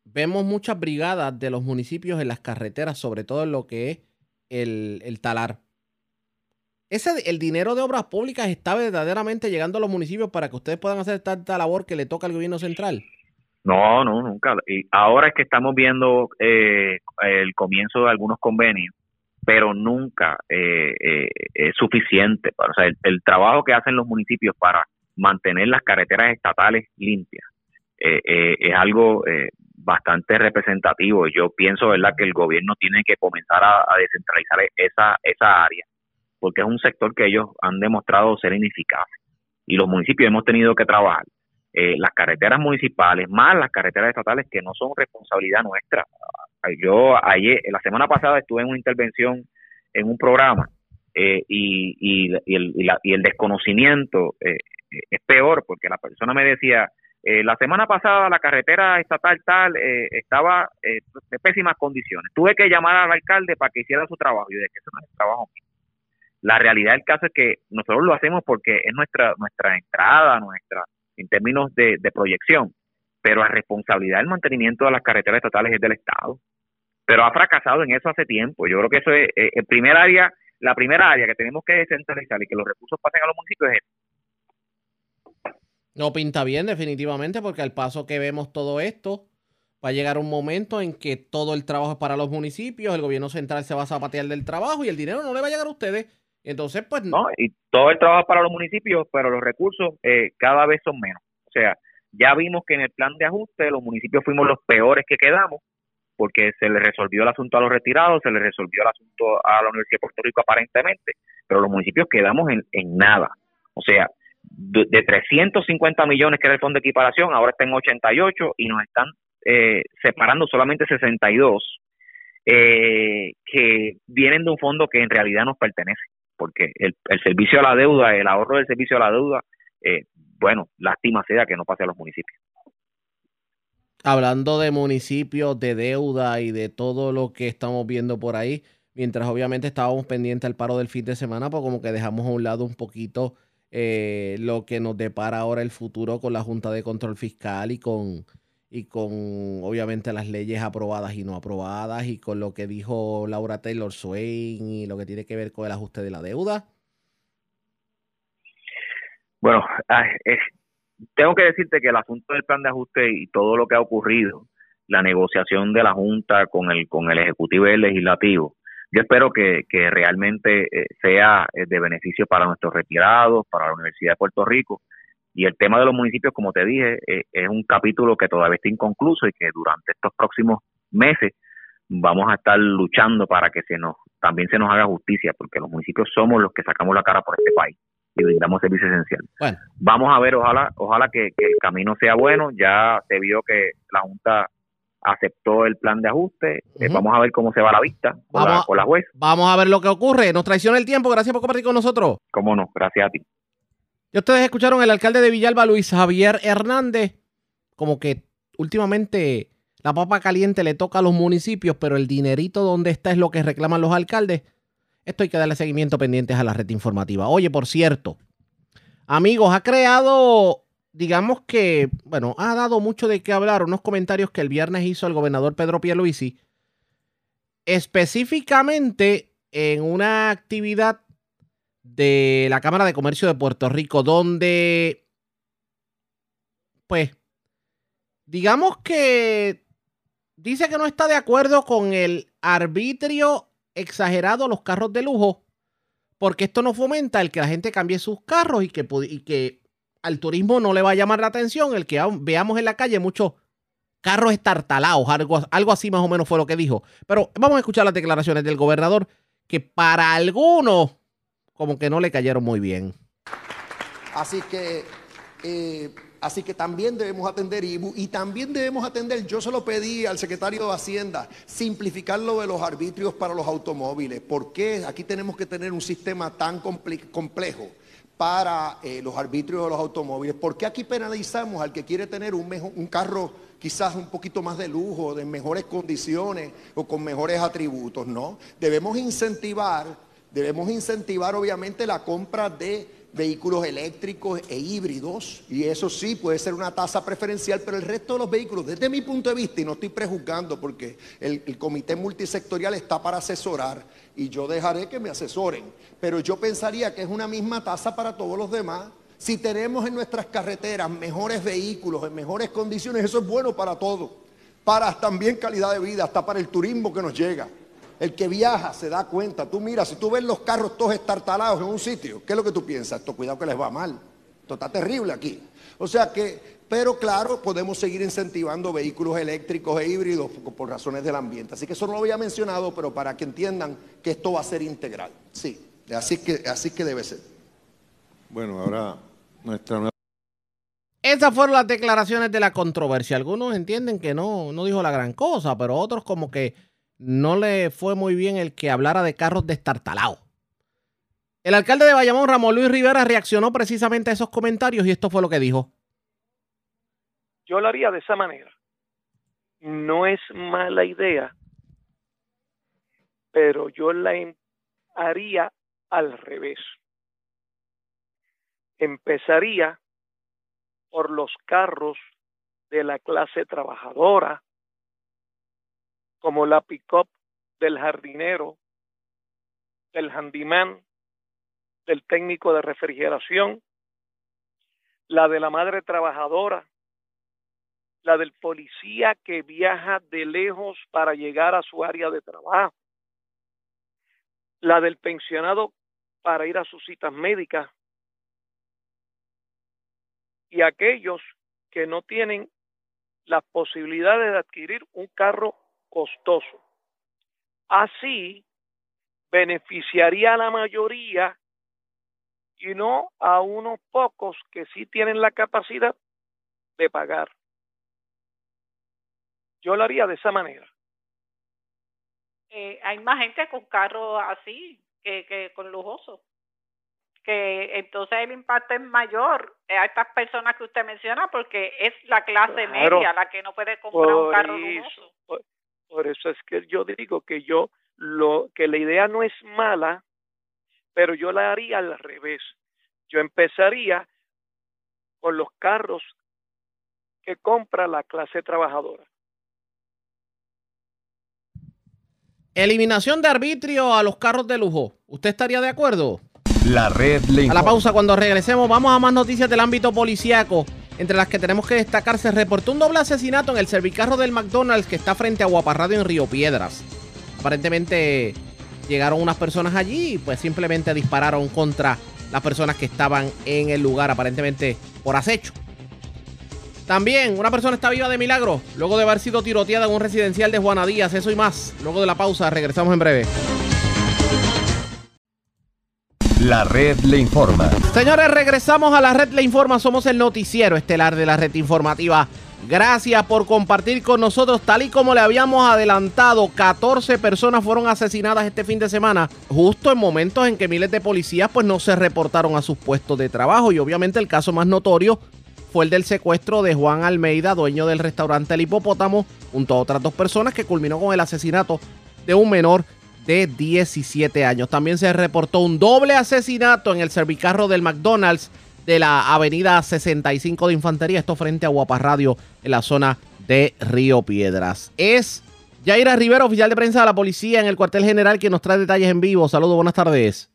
vemos muchas brigadas de los municipios en las carreteras, sobre todo en lo que es el, talar. ¿Ese, ¿El dinero de obras públicas está verdaderamente llegando a los municipios para que ustedes puedan hacer tanta labor que le toca al gobierno central? No, no, nunca. Y ahora es que estamos viendo eh, el comienzo de algunos convenios pero nunca eh, eh, es suficiente. O sea, el, trabajo que hacen los municipios para mantener las carreteras estatales limpias eh, es algo bastante representativo. Yo pienso, ¿verdad?, que el gobierno tiene que comenzar a, descentralizar esa, esa área, porque es un sector que ellos han demostrado ser ineficaz. Y los municipios hemos tenido que trabajar las carreteras municipales más las carreteras estatales que no son responsabilidad nuestra. Yo ayer, la semana pasada estuve en una intervención en un programa eh, y, y, el, desconocimiento eh, es peor, porque la persona me decía, eh, la semana pasada la carretera estatal tal eh, estaba eh, de pésimas condiciones. Tuve que llamar al alcalde para que hiciera su trabajo. Y dije que eso no es el trabajo mío. La realidad del caso es que nosotros lo hacemos porque es nuestra nuestra entrada, nuestra en términos de, proyección, pero la responsabilidad del mantenimiento de las carreteras estatales es del Estado. Pero ha fracasado en eso hace tiempo. Yo creo que eso es eh, la primera área que tenemos que descentralizar y que los recursos pasen a los municipios es No pinta bien, definitivamente, porque al paso que vemos todo esto, va a llegar un momento en que todo el trabajo es para los municipios, el gobierno central se va a zapatear del trabajo y el dinero no le va a llegar a ustedes. Entonces, pues ¿no? Y todo el trabajo para los municipios, pero los recursos eh, cada vez son menos. O sea, ya vimos que en el plan de ajuste los municipios fuimos los peores que quedamos, porque se le resolvió el asunto a los retirados, se le resolvió el asunto a la Universidad de Puerto Rico aparentemente, pero los municipios quedamos en, en nada. O sea, de, de 350 millones que era el fondo de equiparación, ahora está en 88 y nos están eh, separando solamente 62 eh, que vienen de un fondo que en realidad nos pertenece, porque el, el servicio a la deuda, el ahorro del servicio a la deuda, eh, bueno, lástima sea que no pase a los municipios. hablando de municipios, de deuda y de todo lo que estamos viendo por ahí, mientras obviamente estábamos pendientes al paro del fin de semana, pues como que dejamos a un lado un poquito eh, lo que nos depara ahora el futuro con la Junta de Control Fiscal y con, y con obviamente las leyes aprobadas y no aprobadas y con lo que dijo Laura Taylor Swain y lo que tiene que ver con el ajuste de la deuda. Bueno, ah, tengo que decirte que el asunto del plan de ajuste y todo lo que ha ocurrido, la negociación de la Junta con el con el Ejecutivo y el Legislativo, yo espero que, que realmente eh, sea eh, de beneficio para nuestros retirados, para la Universidad de Puerto Rico. Y el tema de los municipios, como te dije, eh, es un capítulo que todavía está inconcluso y que durante estos próximos meses vamos a estar luchando para que se nos también se nos haga justicia, porque los municipios somos los que sacamos la cara por este país y brindamos servicio esencial. Bueno, Vamos a ver, ojalá, ojalá que, que el camino sea bueno. Ya se vio que la Junta aceptó el plan de ajuste. Eh, vamos a ver cómo se va la vista con, la, Vamos con la juez. vamos a ver lo que ocurre. Nos traiciona el tiempo. Gracias por compartir con nosotros. Cómo no, gracias a ti. Y ustedes escucharon el alcalde de Villalba, Luis Javier Hernández, como que últimamente la papa caliente le toca a los municipios, pero el dinerito donde está es lo que reclaman los alcaldes. Esto hay que darle seguimiento pendientes a la red informativa. Oye, por cierto, amigos, ha creado, digamos que, bueno, ha dado mucho de qué hablar unos comentarios que el viernes hizo el gobernador Pedro Pierluisi, específicamente en una actividad de la Cámara de Comercio de Puerto Rico, donde, pues, digamos que dice que no está de acuerdo con el arbitrio exagerado a los carros de lujo, porque esto no fomenta el que la gente cambie sus carros y que, y que al turismo no le va a llamar la atención el que veamos en la calle muchos carros estartalados, algo, algo así más o menos fue lo que dijo. Pero vamos a escuchar las declaraciones del gobernador, que para algunos como que no le cayeron muy bien. Así que, eh, así que también debemos atender IBU y también debemos atender, yo se lo pedí al secretario de Hacienda, simplificar lo de los arbitrios para los automóviles. ¿Por qué aquí tenemos que tener un sistema tan complejo para eh, los arbitrios de los automóviles? ¿Por qué aquí penalizamos al que quiere tener un, mejo- un carro quizás un poquito más de lujo, de mejores condiciones o con mejores atributos? No, debemos incentivar Debemos incentivar obviamente la compra de vehículos eléctricos e híbridos y eso sí puede ser una tasa preferencial, pero el resto de los vehículos, desde mi punto de vista, y no estoy prejuzgando porque el, comité multisectorial está para asesorar y yo dejaré que me asesoren, pero yo pensaría que es una misma tasa para todos los demás. Si tenemos en nuestras carreteras mejores vehículos, en mejores condiciones, eso es bueno para todos, para también calidad de vida, hasta para el turismo que nos llega. El que viaja se da cuenta. Tú mira, si tú ves los carros todos estartalados en un sitio, ¿qué es lo que tú piensas? Esto cuidado que les va mal. Esto está terrible aquí. O sea que, pero claro, podemos seguir incentivando vehículos eléctricos e híbridos por, por razones del ambiente. Así que eso no lo había mencionado, pero para que entiendan que esto va a ser integral. Sí, así que, así que debe ser. Bueno, ahora nuestra nueva Esas fueron las declaraciones de la controversia. Algunos entienden que no, no dijo la gran cosa, pero otros como que no le fue muy bien el que hablara de carros destartalados. El alcalde de Bayamón, Ramón Luis Rivera, reaccionó precisamente a esos comentarios y esto fue lo que dijo. Yo lo haría de esa manera. No es mala idea, pero yo la em, haría al revés. Empezaría por los carros de la clase trabajadora, como la pick-up del jardinero, del handyman, del técnico de refrigeración, la de la madre trabajadora, la del policía que viaja de lejos para llegar a su área de trabajo, la del pensionado para ir a sus citas médicas y aquellos que no tienen las posibilidades de adquirir un carro costoso. Así beneficiaría a la mayoría y no a unos pocos que sí tienen la capacidad de pagar. Yo lo haría de esa manera. Eh, hay más gente con carros así que, que con lujoso. Que entonces el impacto es mayor a estas personas que usted menciona porque es la clase media la que no puede comprar un carro lujoso. Por, por eso es que yo digo que yo lo que la idea no es mala, pero yo la haría al revés. Yo empezaría con los carros que compra la clase trabajadora. Eliminación de arbitrio a los carros de lujo. ¿Usted estaría de acuerdo? La red le A la pausa, cuando regresemos, vamos a más noticias del ámbito policíaco. Entre las que tenemos que destacar, se reportó un doble asesinato en el servicarro del McDonald's que está frente a Guaparradio en Río Piedras. Aparentemente llegaron unas personas allí y pues simplemente dispararon contra las personas que estaban en el lugar, aparentemente por acecho. También una persona está viva de milagro, luego de haber sido tiroteada en un residencial de Juana Díaz, eso y más. Luego de la pausa, regresamos en breve. La red le informa. Señores, regresamos a la red Le Informa. Somos el noticiero estelar de la red informativa. Gracias por compartir con nosotros. Tal y como le habíamos adelantado, 14 personas fueron asesinadas este fin de semana, justo en momentos en que miles de policías pues no se reportaron a sus puestos de trabajo. Y obviamente el caso más notorio fue el del secuestro de Juan Almeida, dueño del restaurante El Hipopótamo, junto a otras dos personas que culminó con el asesinato de un menor de 17 años. También se reportó un doble asesinato en el servicarro del McDonald's de la avenida 65 de Infantería, esto frente a Guaparradio, en la zona de Río Piedras. Es Yaira Rivera, oficial de prensa de la policía en el cuartel general, que nos trae detalles en vivo. Saludos, buenas tardes.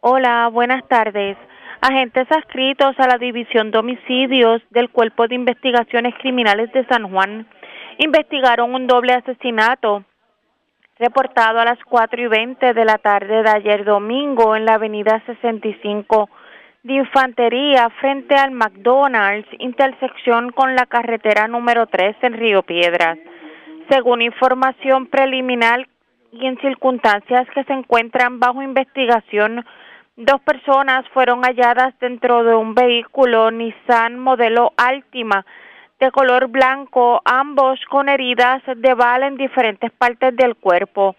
Hola, buenas tardes. Agentes adscritos a la División de Homicidios del Cuerpo de Investigaciones Criminales de San Juan investigaron un doble asesinato reportado a las 4 y 20 de la tarde de ayer domingo en la avenida 65 de Infantería frente al McDonald's, intersección con la carretera número 3 en Río Piedras. Según información preliminar y en circunstancias que se encuentran bajo investigación, dos personas fueron halladas dentro de un vehículo Nissan modelo Altima de color blanco, ambos con heridas de bala en diferentes partes del cuerpo.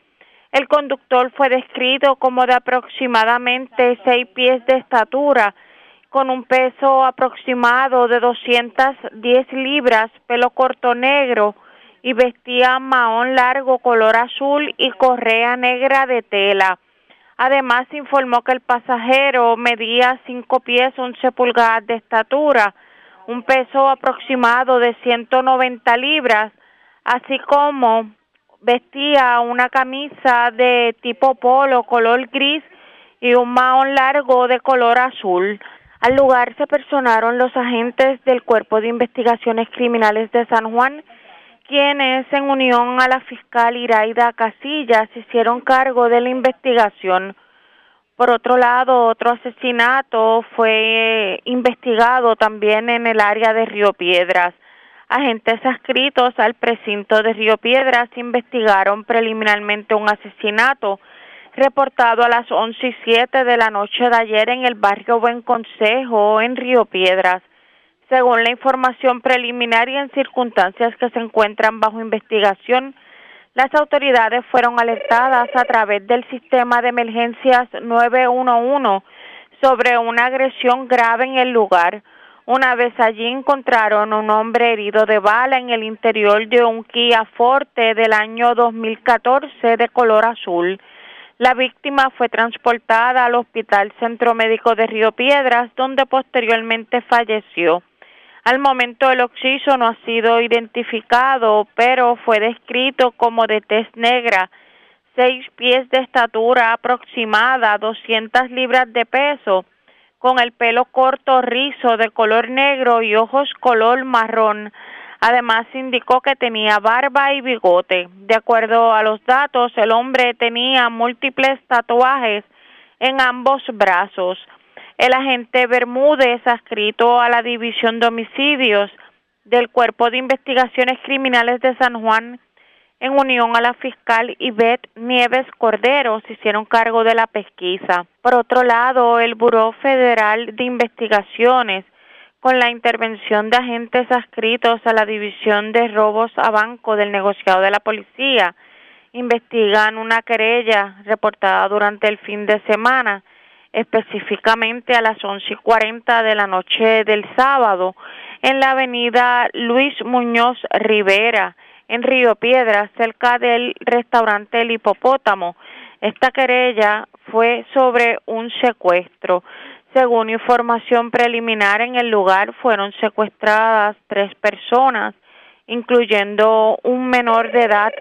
El conductor fue descrito como de aproximadamente seis pies de estatura, con un peso aproximado de 210 libras, pelo corto negro y vestía mahón largo color azul y correa negra de tela. Además, informó que el pasajero medía cinco pies 11 pulgadas de estatura, un peso aproximado de 190 libras, así como vestía una camisa de tipo polo color gris y un mahón largo de color azul. Al lugar se personaron los agentes del Cuerpo de Investigaciones Criminales de San Juan, quienes en unión a la fiscal Iraida Casillas hicieron cargo de la investigación. Por otro lado, otro asesinato fue investigado también en el área de Río Piedras. Agentes adscritos al precinto de Río Piedras investigaron preliminarmente un asesinato reportado a las once y siete de la noche de ayer en el barrio Buen Consejo, en Río Piedras. Según la información preliminar y en circunstancias que se encuentran bajo investigación, Las autoridades fueron alertadas a través del sistema de emergencias 911 sobre una agresión grave en el lugar. Una vez allí encontraron un hombre herido de bala en el interior de un Kia Forte del año 2014 de color azul. La víctima fue transportada al Hospital Centro Médico de Río Piedras, donde posteriormente falleció. Al momento el occiso no ha sido identificado, pero fue descrito como de tez negra, seis pies de estatura aproximada, 200 libras de peso, con el pelo corto rizo de color negro y ojos color marrón. Además indicó que tenía barba y bigote. De acuerdo a los datos, el hombre tenía múltiples tatuajes en ambos brazos. El agente Bermúdez, adscrito a la División de Homicidios del Cuerpo de Investigaciones Criminales de San Juan, en unión a la fiscal Ivette Nieves Cordero, se hicieron cargo de la pesquisa. Por otro lado, el Buró Federal de Investigaciones, con la intervención de agentes adscritos a la División de Robos a Banco del negociado de la policía, investigan una querella reportada durante el fin de semana específicamente a las once y cuarenta de la noche del sábado en la avenida Luis Muñoz Rivera, en Río Piedras, cerca del restaurante El Hipopótamo. Esta querella fue sobre un secuestro. Según información preliminar, en el lugar fueron secuestradas tres personas, incluyendo un menor de edad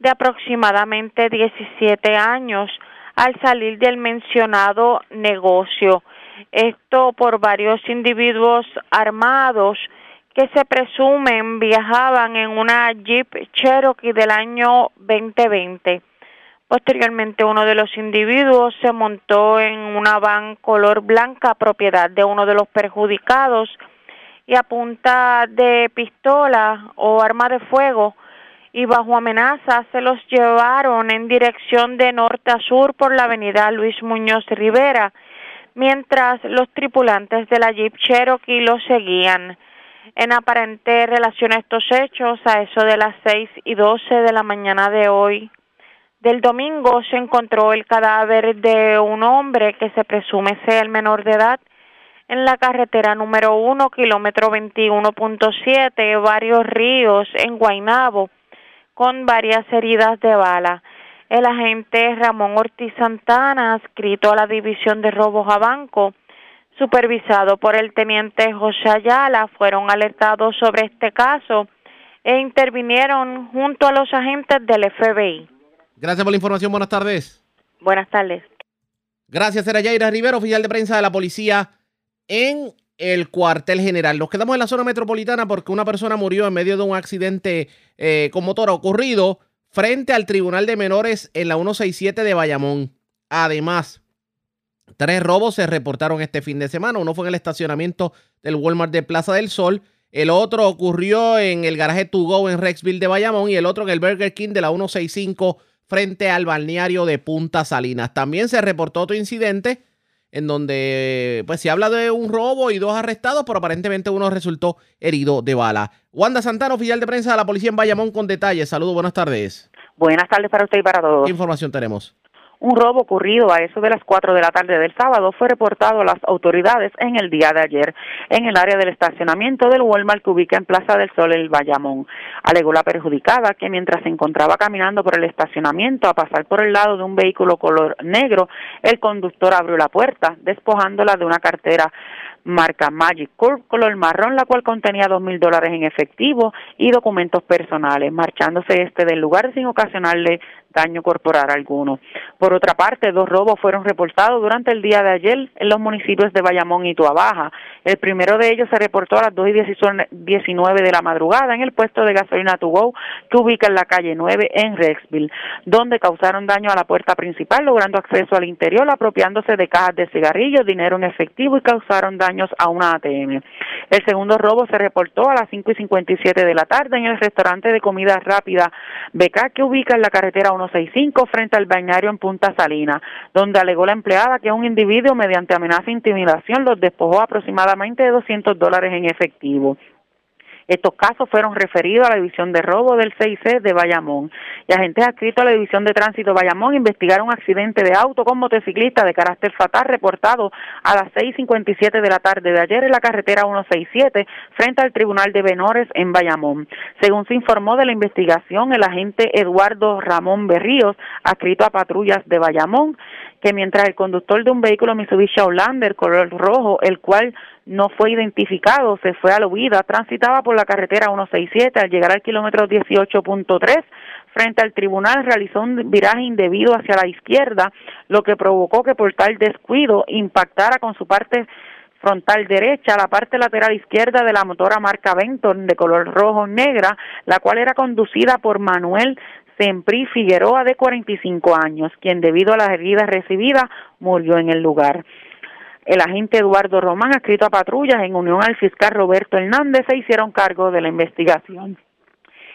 de aproximadamente 17 años al salir del mencionado negocio. Esto por varios individuos armados que se presumen viajaban en una Jeep Cherokee del año 2020. Posteriormente, uno de los individuos se montó en una van color blanca propiedad de uno de los perjudicados y a punta de pistola o arma de fuego y bajo amenaza se los llevaron en dirección de norte a sur por la avenida Luis Muñoz Rivera, mientras los tripulantes de la Jeep Cherokee los seguían. En aparente relación a estos hechos, a eso de las seis y doce de la mañana de hoy del domingo se encontró el cadáver de un hombre que se presume ser el menor de edad en la carretera número uno, kilómetro 21.7, varios ríos en Guaynabo con varias heridas de bala. El agente Ramón Ortiz Santana, adscrito a la División de Robos a Banco, supervisado por el teniente José Ayala, fueron alertados sobre este caso e intervinieron junto a los agentes del FBI. Gracias por la información. Buenas tardes. Buenas tardes. Gracias, era Yaira Rivero, oficial de prensa de la policía en el cuartel general. Nos quedamos en la zona metropolitana porque una persona murió en medio de un accidente eh, con motor ocurrido frente al Tribunal de Menores en la 167 de Bayamón. Además, tres robos se reportaron este fin de semana. Uno fue en el estacionamiento del Walmart de Plaza del Sol. El otro ocurrió en el garaje To Go en Rexville de Bayamón y el otro en el Burger King de la 165 frente al balneario de Punta Salinas. También se reportó otro incidente en donde pues se habla de un robo y dos arrestados, pero aparentemente uno resultó herido de bala. Wanda Santana, oficial de prensa de la policía en Bayamón, con detalles. Saludos, buenas tardes. Buenas tardes para usted y para todos. ¿Qué información tenemos? Un robo ocurrido a eso de las 4 de la tarde del sábado fue reportado a las autoridades en el día de ayer en el área del estacionamiento del Walmart que ubica en Plaza del Sol el Bayamón. Alegó la perjudicada que mientras se encontraba caminando por el estacionamiento a pasar por el lado de un vehículo color negro, el conductor abrió la puerta despojándola de una cartera marca Magic Curve color marrón, la cual contenía dos mil dólares en efectivo y documentos personales, marchándose este del lugar sin ocasionarle daño corporal alguno. Por otra parte, dos robos fueron reportados durante el día de ayer en los municipios de Bayamón y Tuabaja. El primero de ellos se reportó a las 2 y 19 de la madrugada en el puesto de gasolina To Go que ubica en la calle 9 en Rexville, donde causaron daño a la puerta principal, logrando acceso al interior, apropiándose de cajas de cigarrillos, dinero en efectivo y causaron daños a una ATM. El segundo robo se reportó a las 5 y 57 de la tarde en el restaurante de comida rápida BK que ubica en la carretera 165 frente al bañario en Punta Salina, donde alegó la empleada que un individuo mediante amenaza e intimidación los despojó aproximadamente de 200 dólares en efectivo. Estos casos fueron referidos a la División de Robo del 6C de Bayamón y agentes adscritos a la División de Tránsito Bayamón investigaron un accidente de auto con motociclista de carácter fatal reportado a las 6.57 de la tarde de ayer en la carretera 167 frente al Tribunal de Menores en Bayamón. Según se informó de la investigación, el agente Eduardo Ramón Berríos, adscrito a patrullas de Bayamón, que mientras el conductor de un vehículo Mitsubishi Outlander color rojo, el cual no fue identificado, se fue a la huida, transitaba por la carretera 167 al llegar al kilómetro 18.3 frente al tribunal realizó un viraje indebido hacia la izquierda, lo que provocó que por tal descuido impactara con su parte frontal derecha la parte lateral izquierda de la motora marca Benton de color rojo negra, la cual era conducida por Manuel Sempri Figueroa de 45 años, quien debido a las heridas recibidas murió en el lugar. El agente Eduardo Román, adscrito a patrullas en unión al fiscal Roberto Hernández, se hicieron cargo de la investigación.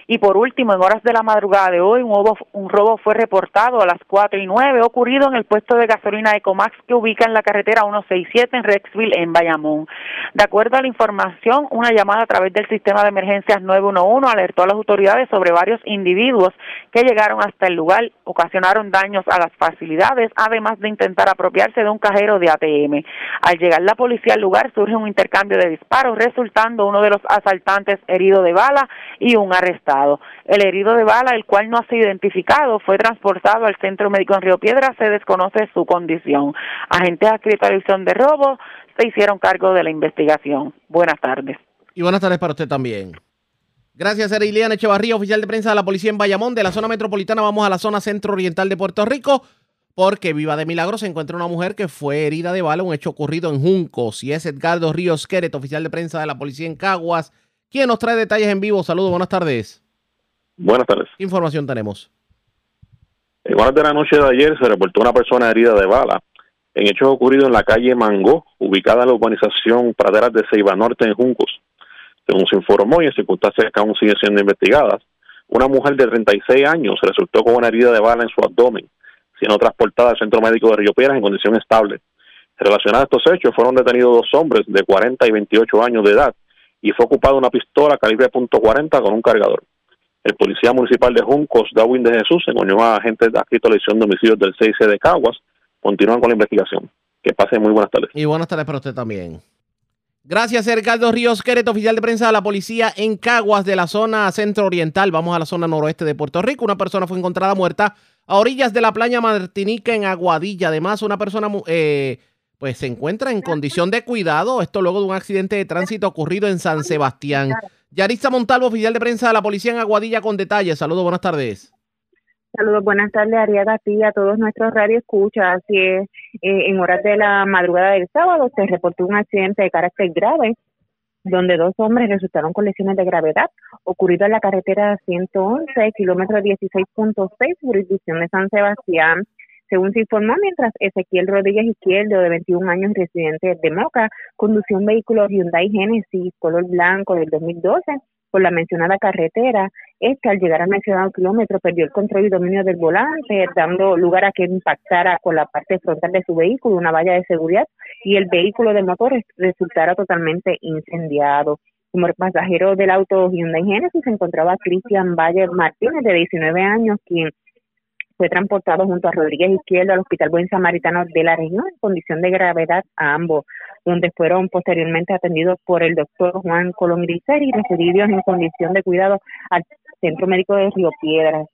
Y por último, en horas de la madrugada de hoy, un robo, un robo fue reportado a las 4 y 9, ocurrido en el puesto de gasolina Ecomax que ubica en la carretera 167 en Rexville, en Bayamón. De acuerdo a la información, una llamada a través del sistema de emergencias 911 alertó a las autoridades sobre varios individuos que llegaron hasta el lugar, ocasionaron daños a las facilidades, además de intentar apropiarse de un cajero de ATM. Al llegar la policía al lugar, surge un intercambio de disparos, resultando uno de los asaltantes herido de bala y un arrestado. El herido de bala, el cual no ha sido identificado, fue transportado al centro médico en Río Piedra, se desconoce su condición. Agentes adscritos a la división de robo se hicieron cargo de la investigación. Buenas tardes. Y buenas tardes para usted también. Gracias, Eriliana Echevarría, oficial de prensa de la policía en Bayamón. De la zona metropolitana vamos a la zona centro-oriental de Puerto Rico, porque viva de milagro se encuentra una mujer que fue herida de bala, un hecho ocurrido en Juncos. Y es Edgardo Ríos Queret, oficial de prensa de la policía en Caguas, quien nos trae detalles en vivo. Saludos, buenas tardes. Buenas tardes. ¿Qué información tenemos? En horas de la noche de ayer se reportó una persona herida de bala en hechos ocurridos en la calle Mangó, ubicada en la urbanización Praderas de Ceiba Norte en Juncos. Según se informó y en circunstancias que aún siguen siendo investigadas, una mujer de 36 años resultó con una herida de bala en su abdomen, siendo transportada al centro médico de Río Piedras en condición estable. Relacionados a estos hechos, fueron detenidos dos hombres de 40 y 28 años de edad y fue ocupada una pistola calibre .40 con un cargador. El policía municipal de Juncos, Darwin de Jesús, en unión a agentes adscritos a la edición de homicidios del 6C de Caguas, continúan con la investigación. Que pase muy buenas tardes. Y buenas tardes para usted también. Gracias, Ricardo Ríos Queret, oficial de prensa de la policía en Caguas de la zona centro-oriental. Vamos a la zona noroeste de Puerto Rico. Una persona fue encontrada muerta a orillas de la playa Martinica en Aguadilla. Además, una persona eh, pues se encuentra en condición de cuidado. Esto luego de un accidente de tránsito ocurrido en San Sebastián. Yarista Montalvo, oficial de prensa de la policía en Aguadilla con detalles. Saludos, buenas tardes. Saludos, buenas tardes, Ariaga, a todos nuestros radioescuchas. Así es, eh, en horas de la madrugada del sábado se reportó un accidente de carácter grave donde dos hombres resultaron con lesiones de gravedad, ocurrido en la carretera 111, kilómetro 16.6, jurisdicción de San Sebastián. Según se informó, mientras Ezequiel Rodríguez Izquierdo, de 21 años, residente de Moca, condució un vehículo Hyundai Genesis color blanco del 2012 por la mencionada carretera, este al llegar al mencionado kilómetro perdió el control y dominio del volante, dando lugar a que impactara con la parte frontal de su vehículo una valla de seguridad y el vehículo de motor resultara totalmente incendiado. Como pasajero del auto Hyundai Genesis se encontraba Cristian Valle Martínez, de 19 años, quien fue transportado junto a Rodríguez Izquierdo al Hospital Buen Samaritano de la región en condición de gravedad a ambos, donde fueron posteriormente atendidos por el doctor Juan Colón y referidos en condición de cuidado al Centro Médico de Río Piedras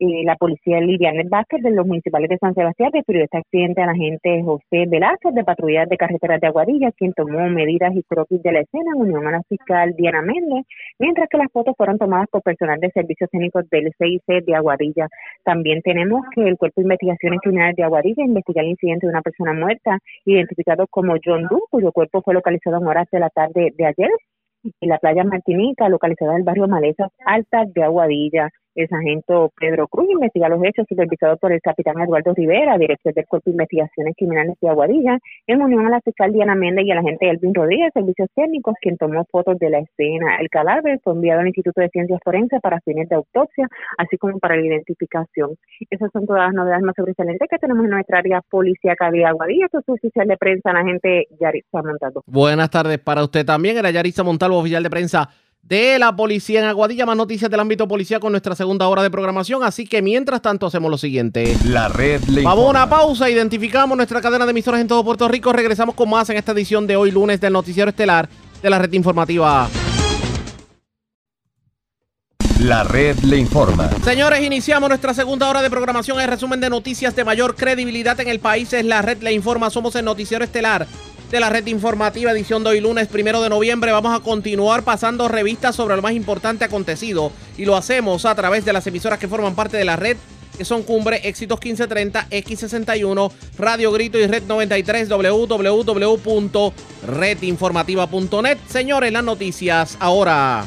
la policía Lidiane Vázquez de los municipales de San Sebastián refirió este accidente al agente José Velázquez de patrullas de carreteras de Aguadilla, quien tomó medidas y croquis de la escena en unión a la fiscal Diana Méndez, mientras que las fotos fueron tomadas por personal de servicios técnicos del CIC de Aguadilla. También tenemos que el Cuerpo de Investigaciones Criminales de Aguadilla investiga el incidente de una persona muerta, identificado como John Doe, cuyo cuerpo fue localizado en horas de la tarde de ayer en la playa Martinica, localizada en el barrio Malezas Altas de Aguadilla. El sargento Pedro Cruz investiga los hechos supervisados por el capitán Eduardo Rivera, director del Cuerpo de Investigaciones Criminales de Aguadilla, en unión a la fiscal Diana Méndez y el agente Elvin Rodríguez, servicios técnicos, quien tomó fotos de la escena. El cadáver fue enviado al Instituto de Ciencias Forenses para fines de autopsia, así como para la identificación. Esas son todas las novedades más sobresalientes que tenemos en nuestra área policíaca de Aguadilla. Esto es oficial de prensa, la gente Yaritza Montalvo. Buenas tardes para usted también, era Yaritza Montalvo, oficial de prensa de la policía en Aguadilla. Más noticias del ámbito policía con nuestra segunda hora de programación. Así que mientras tanto hacemos lo siguiente. La red le Vamos a una pausa, identificamos nuestra cadena de emisoras en todo Puerto Rico. Regresamos con más en esta edición de hoy lunes del noticiero estelar de la red informativa. La red le informa. Señores, iniciamos nuestra segunda hora de programación. El resumen de noticias de mayor credibilidad en el país es la red Le Informa. Somos el noticiero estelar de la red informativa, edición de hoy lunes, primero de noviembre. Vamos a continuar pasando revistas sobre lo más importante acontecido y lo hacemos a través de las emisoras que forman parte de la red que son Cumbre, Éxitos 1530, X61, Radio Grito y Red 93, www.redinformativa.net. Señores, las noticias ahora.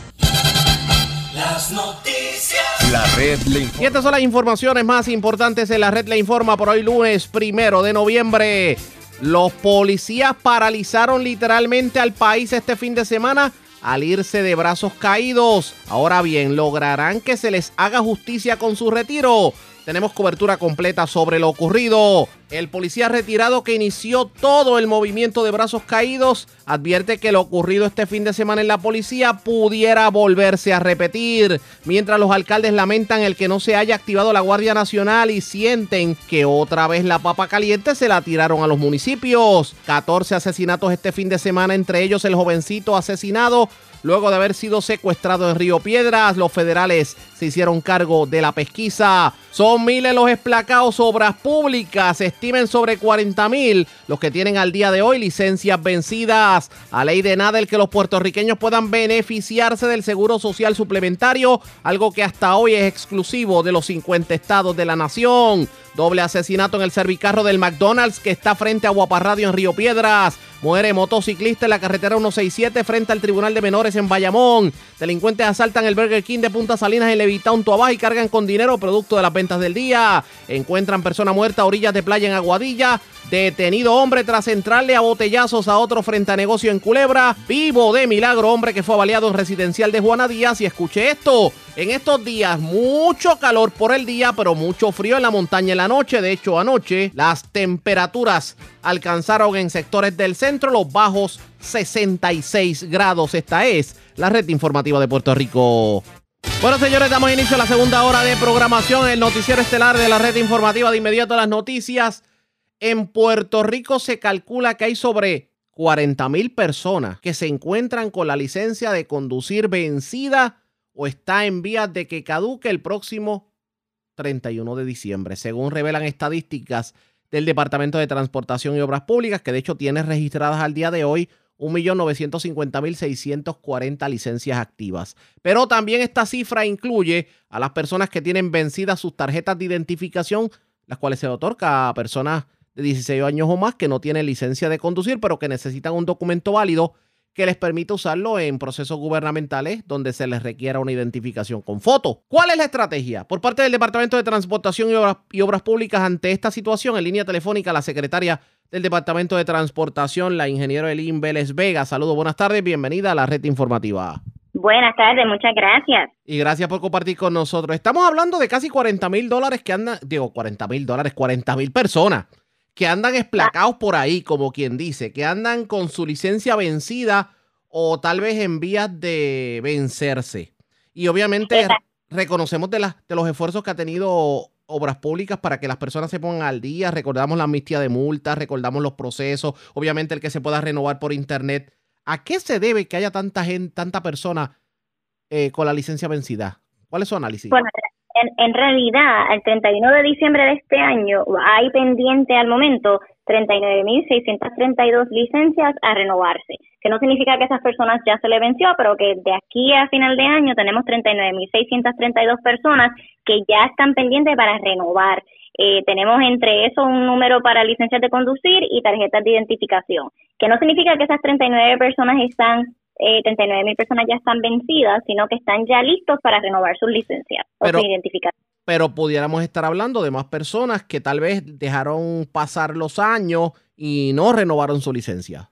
Las noticias. La red le Y estas son las informaciones más importantes en la red Le Informa por hoy lunes primero de noviembre. Los policías paralizaron literalmente al país este fin de semana al irse de brazos caídos. Ahora bien, ¿lograrán que se les haga justicia con su retiro? Tenemos cobertura completa sobre lo ocurrido. El policía retirado que inició todo el movimiento de brazos caídos advierte que lo ocurrido este fin de semana en la policía pudiera volverse a repetir, mientras los alcaldes lamentan el que no se haya activado la Guardia Nacional y sienten que otra vez la papa caliente se la tiraron a los municipios. 14 asesinatos este fin de semana, entre ellos el jovencito asesinado Luego de haber sido secuestrado en Río Piedras, los federales se hicieron cargo de la pesquisa. Son miles los esplacados obras públicas. Estimen sobre 40 mil los que tienen al día de hoy licencias vencidas. A ley de nada el que los puertorriqueños puedan beneficiarse del seguro social suplementario, algo que hasta hoy es exclusivo de los 50 estados de la nación. Doble asesinato en el servicarro del McDonald's que está frente a Guaparradio en Río Piedras. Muere motociclista en la carretera 167 frente al Tribunal de Menores en Bayamón. Delincuentes asaltan el Burger King de Punta Salinas en Levitown, Tuabaja y cargan con dinero producto de las ventas del día. Encuentran persona muerta a orillas de playa en Aguadilla. Detenido hombre tras entrarle a botellazos a otro frente a negocio en Culebra. Vivo de milagro hombre que fue avaliado en residencial de Juana Díaz. Y escuche esto. En estos días mucho calor por el día, pero mucho frío en la montaña en la noche. De hecho, anoche las temperaturas alcanzaron en sectores del centro los bajos 66 grados. Esta es la red informativa de Puerto Rico. Bueno, señores, damos inicio a la segunda hora de programación, el noticiero estelar de la red informativa de inmediato a las noticias. En Puerto Rico se calcula que hay sobre 40 mil personas que se encuentran con la licencia de conducir vencida o está en vías de que caduque el próximo 31 de diciembre, según revelan estadísticas del Departamento de Transportación y Obras Públicas, que de hecho tiene registradas al día de hoy 1.950.640 licencias activas. Pero también esta cifra incluye a las personas que tienen vencidas sus tarjetas de identificación, las cuales se otorga a personas de 16 años o más que no tienen licencia de conducir, pero que necesitan un documento válido que les permita usarlo en procesos gubernamentales donde se les requiera una identificación con foto. ¿Cuál es la estrategia? Por parte del Departamento de Transportación y Obras, y Obras Públicas ante esta situación, en línea telefónica, la secretaria del Departamento de Transportación, la ingeniera Elin Vélez Vega. Saludos, buenas tardes, bienvenida a la red informativa. Buenas tardes, muchas gracias. Y gracias por compartir con nosotros. Estamos hablando de casi 40 mil dólares que andan, digo 40 mil dólares, 40 mil personas que andan esplacados por ahí, como quien dice, que andan con su licencia vencida o tal vez en vías de vencerse. Y obviamente reconocemos de, las de los esfuerzos que ha tenido obras públicas para que las personas se pongan al día. Recordamos la amnistía de multas, recordamos los procesos, obviamente el que se pueda renovar por internet. ¿A qué se debe que haya tanta gente, tanta persona eh, con la licencia vencida? ¿Cuál es su análisis? Bueno, en, en realidad, al 31 de diciembre de este año hay pendiente al momento 39.632 licencias a renovarse, que no significa que esas personas ya se le venció, pero que de aquí a final de año tenemos 39.632 personas que ya están pendientes para renovar. Eh, tenemos entre eso un número para licencias de conducir y tarjetas de identificación, que no significa que esas 39 personas están eh, 39 mil personas ya están vencidas, sino que están ya listos para renovar sus licencias Pero- o su identificación. pero pudiéramos estar hablando de más personas que tal vez dejaron pasar los años y no renovaron su licencia.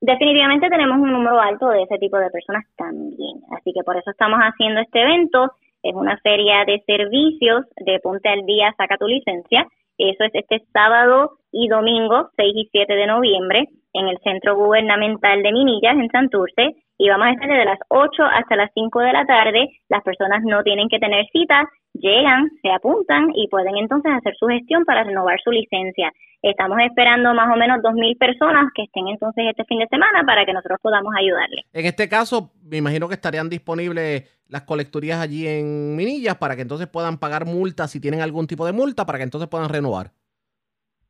Definitivamente tenemos un número alto de ese tipo de personas también, así que por eso estamos haciendo este evento. Es una feria de servicios de Ponte al Día, saca tu licencia. Eso es este sábado y domingo, 6 y 7 de noviembre, en el Centro Gubernamental de Minillas, en Santurce. y vamos a estar desde las 8 hasta las 5 de la tarde. Las personas no tienen que tener citas, llegan, se apuntan y pueden entonces hacer su gestión para renovar su licencia. Estamos esperando más o menos 2.000 personas que estén entonces este fin de semana para que nosotros podamos ayudarles. En este caso, me imagino que estarían disponibles las colecturías allí en Minillas para que entonces puedan pagar multas si tienen algún tipo de multa para que entonces puedan renovar.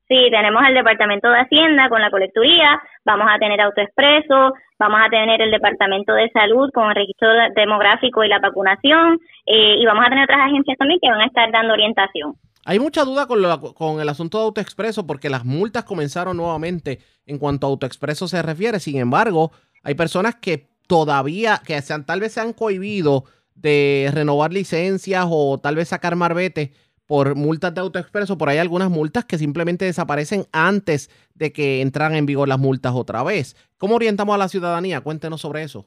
Sí, tenemos el Departamento de Hacienda con la colecturía, vamos a tener autoexpreso, vamos a tener el Departamento de Salud con el registro demográfico y la vacunación, eh, y vamos a tener otras agencias también que van a estar dando orientación. Hay mucha duda con, con el asunto de AutoExpreso porque las multas comenzaron nuevamente en cuanto a AutoExpreso se refiere. Sin embargo, hay personas que todavía, que sean, tal vez se han cohibido de renovar licencias o tal vez sacar marbete por multas de AutoExpreso. Por ahí algunas multas que simplemente desaparecen antes de que entraran en vigor las multas otra vez. ¿Cómo orientamos a la ciudadanía? Cuéntenos sobre eso.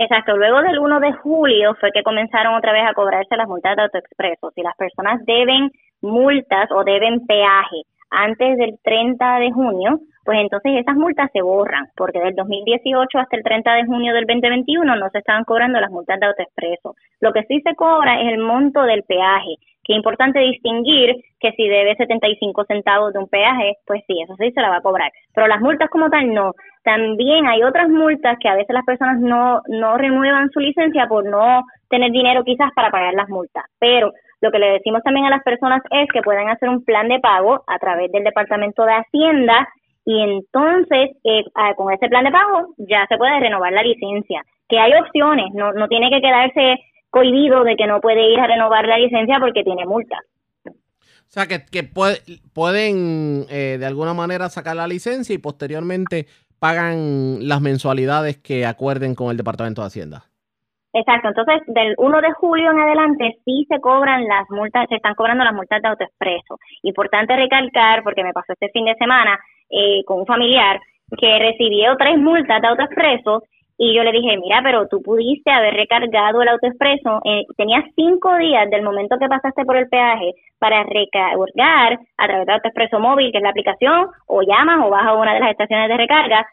Exacto, luego del 1 de julio fue que comenzaron otra vez a cobrarse las multas de AutoExpreso. Si las personas deben multas o deben peaje antes del 30 de junio, pues entonces esas multas se borran, porque del 2018 hasta el 30 de junio del 2021 no se estaban cobrando las multas de autoexpreso. Lo que sí se cobra es el monto del peaje, que es importante distinguir que si debe 75 centavos de un peaje, pues sí, eso sí se la va a cobrar. Pero las multas como tal no. También hay otras multas que a veces las personas no, no renuevan su licencia por no tener dinero quizás para pagar las multas. Pero lo que le decimos también a las personas es que pueden hacer un plan de pago a través del Departamento de Hacienda y entonces eh, con ese plan de pago ya se puede renovar la licencia. Que hay opciones, no, no tiene que quedarse cohibido de que no puede ir a renovar la licencia porque tiene multa. O sea, que, que pueden eh, de alguna manera sacar la licencia y posteriormente pagan las mensualidades que acuerden con el Departamento de Hacienda. Exacto, entonces del 1 de julio en adelante sí se cobran las multas, se están cobrando las multas de autoexpreso. Importante recalcar, porque me pasó este fin de semana eh, con un familiar que recibió tres multas de autoexpreso y yo le dije, mira, pero tú pudiste haber recargado el autoexpreso, eh, tenías cinco días del momento que pasaste por el peaje para recargar a través de autoexpreso móvil, que es la aplicación, o llamas o vas a una de las estaciones de recarga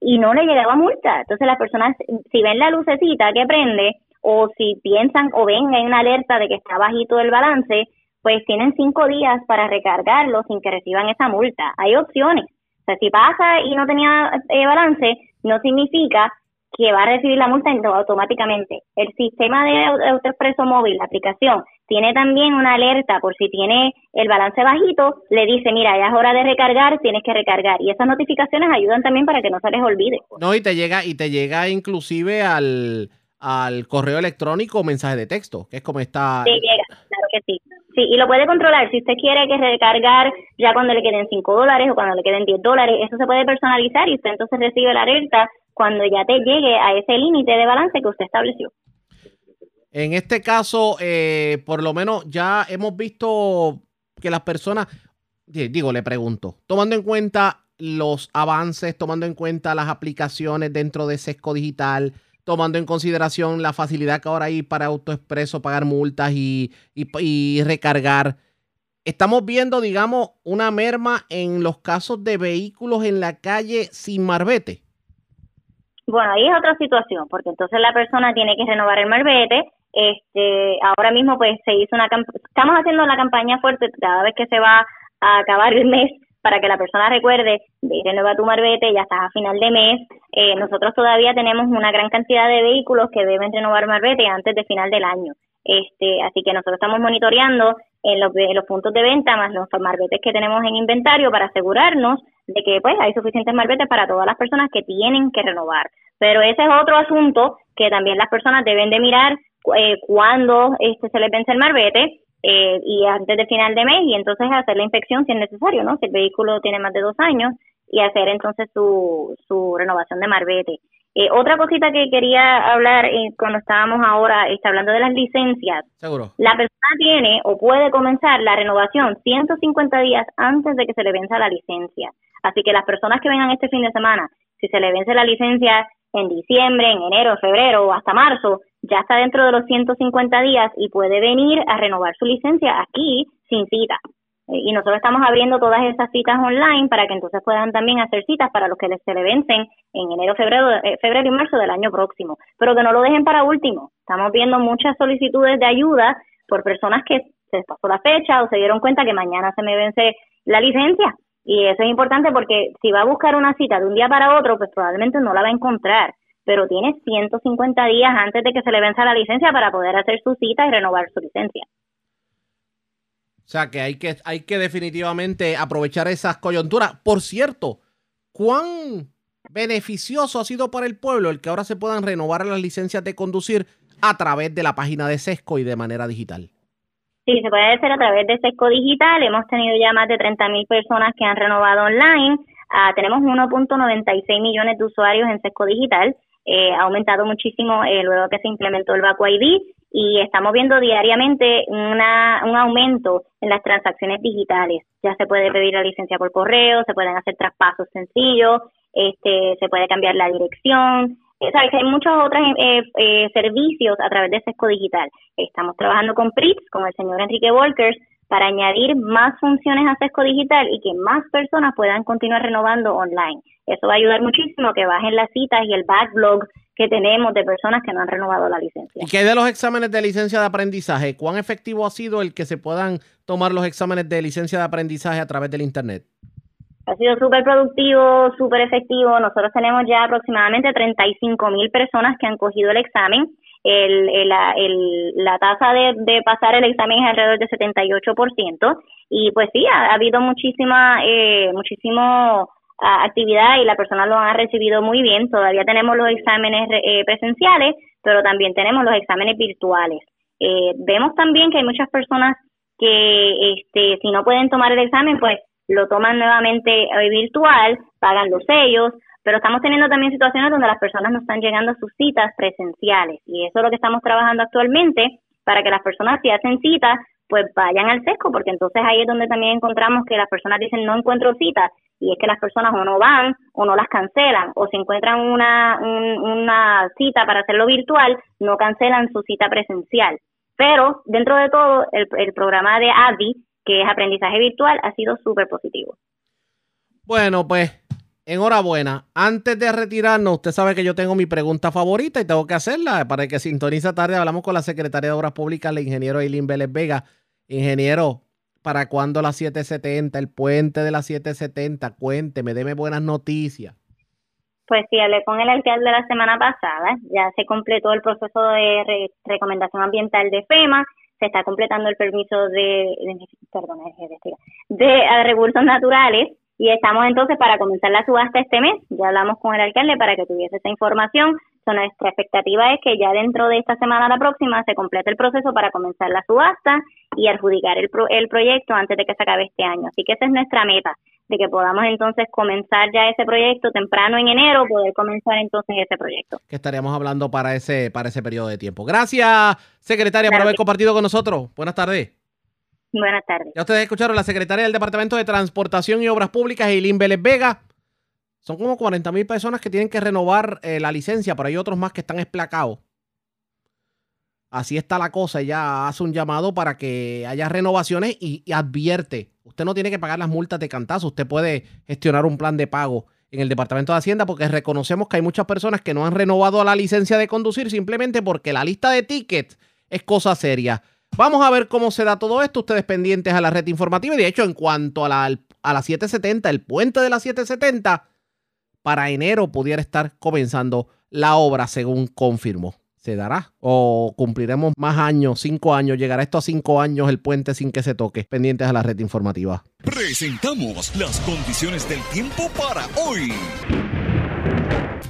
y no le llegaba multa. Entonces las personas, si ven la lucecita que prende o si piensan o ven en una alerta de que está bajito el balance, pues tienen cinco días para recargarlo sin que reciban esa multa. Hay opciones. O sea, si pasa y no tenía eh, balance, no significa que va a recibir la multa automáticamente. El sistema de AutoExpreso móvil, la aplicación, tiene también una alerta por si tiene el balance bajito, le dice, mira, ya es hora de recargar, tienes que recargar. Y esas notificaciones ayudan también para que no se les olvide. No, y te llega, y te llega inclusive al, al correo electrónico o mensaje de texto, que es como está. Sí, llega, claro que sí. Sí, y lo puede controlar. Si usted quiere que recargar ya cuando le queden 5 dólares o cuando le queden 10 dólares, eso se puede personalizar y usted entonces recibe la alerta cuando ya te llegue a ese límite de balance que usted estableció. En este caso, eh, por lo menos ya hemos visto que las personas, digo, le pregunto, tomando en cuenta los avances, tomando en cuenta las aplicaciones dentro de Sesco Digital, tomando en consideración la facilidad que ahora hay para AutoExpreso pagar multas y, y recargar. Estamos viendo, digamos, una merma en los casos de vehículos en la calle sin marbete. Bueno, ahí es otra situación, porque entonces la persona tiene que renovar el marbete, este, ahora mismo pues se hizo una estamos haciendo la campaña fuerte cada vez que se va a acabar el mes para que la persona recuerde de renovar tu marbete, ya estás a final de mes. Eh, nosotros todavía tenemos una gran cantidad de vehículos que deben renovar marbete antes de final del año. Este, así que nosotros estamos monitoreando en los, en los puntos de venta más los marbetes que tenemos en inventario para asegurarnos de que pues hay suficientes marbetes para todas las personas que tienen que renovar. Pero ese es otro asunto que también las personas deben de mirar eh, cuando este, se les vence el marbete eh, y antes de final de mes y entonces hacer la inspección si es necesario, ¿no? Si el vehículo tiene más de dos años y hacer entonces su, su renovación de marbete. Eh, otra cosita que quería hablar eh, cuando estábamos ahora está hablando de las licencias. Seguro. La persona tiene o puede comenzar la renovación 150 días antes de que se le venza la licencia. Así que las personas que vengan este fin de semana, si se le vence la licencia en diciembre, en enero, febrero o hasta marzo, ya está dentro de los 150 días y puede venir a renovar su licencia aquí sin cita. Eh, y nosotros estamos abriendo todas esas citas online para que entonces puedan también hacer citas para los que les, se le vencen en enero, febrero, eh, febrero y marzo del año próximo. Pero que no lo dejen para último. Estamos viendo muchas solicitudes de ayuda por personas que se pasó la fecha o se dieron cuenta que mañana se me vence la licencia. Y eso es importante porque si va a buscar una cita de un día para otro, pues probablemente no la va a encontrar. Pero tiene 150 días antes de que se le venza la licencia para poder hacer su cita y renovar su licencia. O sea que hay que, hay que definitivamente aprovechar esas coyunturas. Por cierto, ¿cuán beneficioso ha sido para el pueblo el que ahora se puedan renovar las licencias de conducir a través de la página de SESCO y de manera digital? Sí, se puede hacer a través de SESCO Digital. Hemos tenido ya más de 30 mil personas que han renovado online. Ah, tenemos 1.96 millones de usuarios en SESCO Digital. Eh, ha aumentado muchísimo eh, luego que se implementó el Vacu ID y estamos viendo diariamente una, un aumento en las transacciones digitales. Ya se puede pedir la licencia por correo, se pueden hacer traspasos sencillos, este, se puede cambiar la dirección. Sabes hay muchos otros eh, eh, servicios a través de Sesco Digital. Estamos trabajando con PRITS, con el señor Enrique Walkers, para añadir más funciones a Sesco Digital y que más personas puedan continuar renovando online. Eso va a ayudar muchísimo que bajen las citas y el backlog que tenemos de personas que no han renovado la licencia. ¿Y qué de los exámenes de licencia de aprendizaje? ¿Cuán efectivo ha sido el que se puedan tomar los exámenes de licencia de aprendizaje a través del Internet? Ha sido súper productivo, súper efectivo. Nosotros tenemos ya aproximadamente 35 mil personas que han cogido el examen. El, la tasa de, pasar el examen es alrededor del 78%. Y pues sí, ha, habido muchísima, eh, muchísimo actividad y la persona lo ha recibido muy bien. Todavía tenemos los exámenes eh, presenciales, pero también tenemos los exámenes virtuales. Eh, vemos también que hay muchas personas que este, si no pueden tomar el examen, pues lo toman nuevamente eh, virtual, pagan los sellos, pero estamos teniendo también situaciones donde las personas no están llegando a sus citas presenciales y eso es lo que estamos trabajando actualmente para que las personas si hacen citas pues vayan al sesco, porque entonces ahí es donde también encontramos que las personas dicen no encuentro citas, y es que las personas o no van o no las cancelan, o si encuentran una, una cita para hacerlo virtual, no cancelan su cita presencial. Pero dentro de todo, el, el programa de ADI, que es aprendizaje virtual, ha sido súper positivo. Bueno, pues enhorabuena. Antes de retirarnos, usted sabe que yo tengo mi pregunta favorita y tengo que hacerla. Para que sintoniza tarde, hablamos con la secretaria de Obras Públicas, la ingeniero Eileen Vélez Vega. Ingeniero, ¿para cuándo la 770? El puente de la 770. Cuénteme, deme buenas noticias. Pues sí, hablé con el alcalde la semana pasada. Ya se completó el proceso de recomendación ambiental de FEMA. Se está completando el permiso de, perdón, de, de recursos naturales y estamos entonces para comenzar la subasta este mes. Ya hablamos con el alcalde para que tuviese esa información. So, nuestra expectativa es que ya dentro de esta semana la próxima se complete el proceso para comenzar la subasta y adjudicar el, el proyecto antes de que se acabe este año. Así que esa es nuestra meta, de que podamos entonces comenzar ya ese proyecto temprano en enero, poder comenzar entonces ese proyecto. Que estaríamos hablando para ese, para ese periodo de tiempo. Gracias, secretaria, por haber compartido con nosotros. Buenas tardes. Buenas tardes. Ya ustedes escucharon la secretaria del Departamento de Transportación y Obras Públicas, Eileen Vélez Vega. Son como 40 mil personas que tienen que renovar eh, la licencia, pero hay otros más que están esplacados. Así está la cosa. Ella hace un llamado para que haya renovaciones y, advierte. Usted no tiene que pagar las multas de cantazo. Usted puede gestionar un plan de pago en el Departamento de Hacienda porque reconocemos que hay muchas personas que no han renovado la licencia de conducir simplemente porque la lista de tickets es cosa seria. Vamos a ver cómo se da todo esto. Ustedes pendientes a la red informativa. De hecho, en cuanto a la, a la 770, el puente de la 770, para enero pudiera estar comenzando la obra, según confirmó. ¿Se dará? ¿O cumpliremos más años, cinco años? ¿Llegará esto a cinco años el puente sin que se toque? Pendientes a la red informativa. Presentamos las condiciones del tiempo para hoy.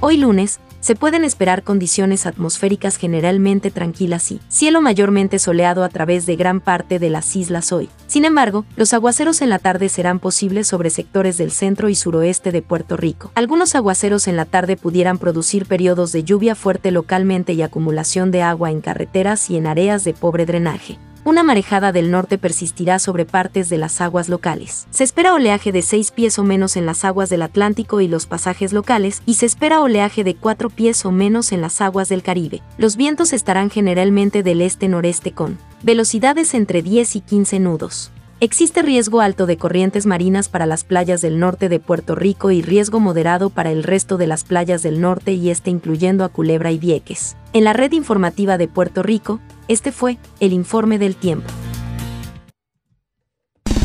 Hoy lunes, se pueden esperar condiciones atmosféricas generalmente tranquilas y cielo mayormente soleado a través de gran parte de las islas hoy. Sin embargo, los aguaceros en la tarde serán posibles sobre sectores del centro y suroeste de Puerto Rico. Algunos aguaceros en la tarde pudieran producir periodos de lluvia fuerte localmente y acumulación de agua en carreteras y en áreas de pobre drenaje una marejada del norte persistirá sobre partes de las aguas locales. Se espera oleaje de 6 pies o menos en las aguas del Atlántico y los pasajes locales, y se espera oleaje de 4 pies o menos en las aguas del Caribe. Los vientos estarán generalmente del este-noreste con velocidades entre 10 y 15 nudos. Existe riesgo alto de corrientes marinas para las playas del norte de Puerto Rico y riesgo moderado para el resto de las playas del norte y este incluyendo a Culebra y Vieques. En la red informativa de Puerto Rico, este fue el informe del tiempo.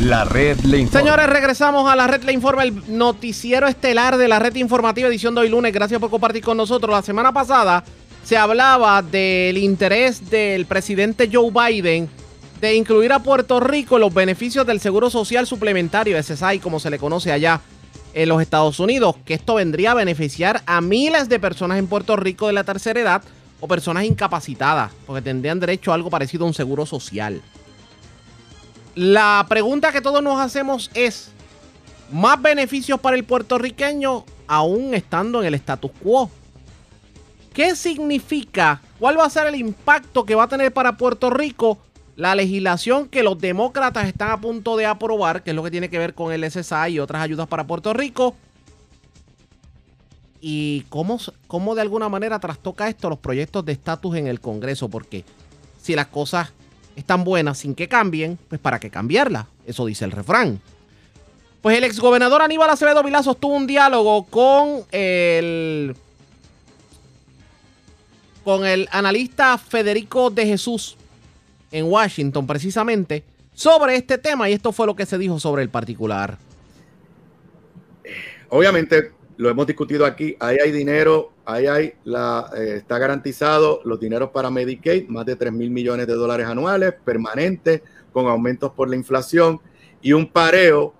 La red le informa. Señores, regresamos a la red le informa, el noticiero estelar de la red informativa edición de hoy lunes. Gracias por compartir con nosotros. La semana pasada se hablaba del interés del presidente Joe Biden de incluir a Puerto Rico en los beneficios del Seguro Social Suplementario, SSI, como se le conoce allá en los Estados Unidos, que esto vendría a beneficiar a miles de personas en Puerto Rico de la tercera edad o personas incapacitadas, porque tendrían derecho a algo parecido a un seguro social. La pregunta que todos nos hacemos es, ¿más beneficios para el puertorriqueño aún estando en el status quo? ¿Qué significa? ¿Cuál va a ser el impacto que va a tener para Puerto Rico la legislación que los demócratas están a punto de aprobar, que es lo que tiene que ver con el SSI y otras ayudas para Puerto Rico? ¿Y cómo, cómo de alguna manera trastoca esto los proyectos de estatus en el Congreso? Porque si las cosas están buenas sin que cambien, pues para qué cambiarlas. Eso dice el refrán. Pues el exgobernador Aníbal Acevedo Vilá sostuvo un diálogo con el con el analista Federico de Jesús en Washington precisamente sobre este tema y esto fue lo que se dijo sobre el particular. Obviamente lo hemos discutido aquí, ahí hay dinero, ahí hay la, eh, está garantizado los dineros para Medicaid, más de 3 mil millones de dólares anuales, permanentes, con aumentos por la inflación y un pareo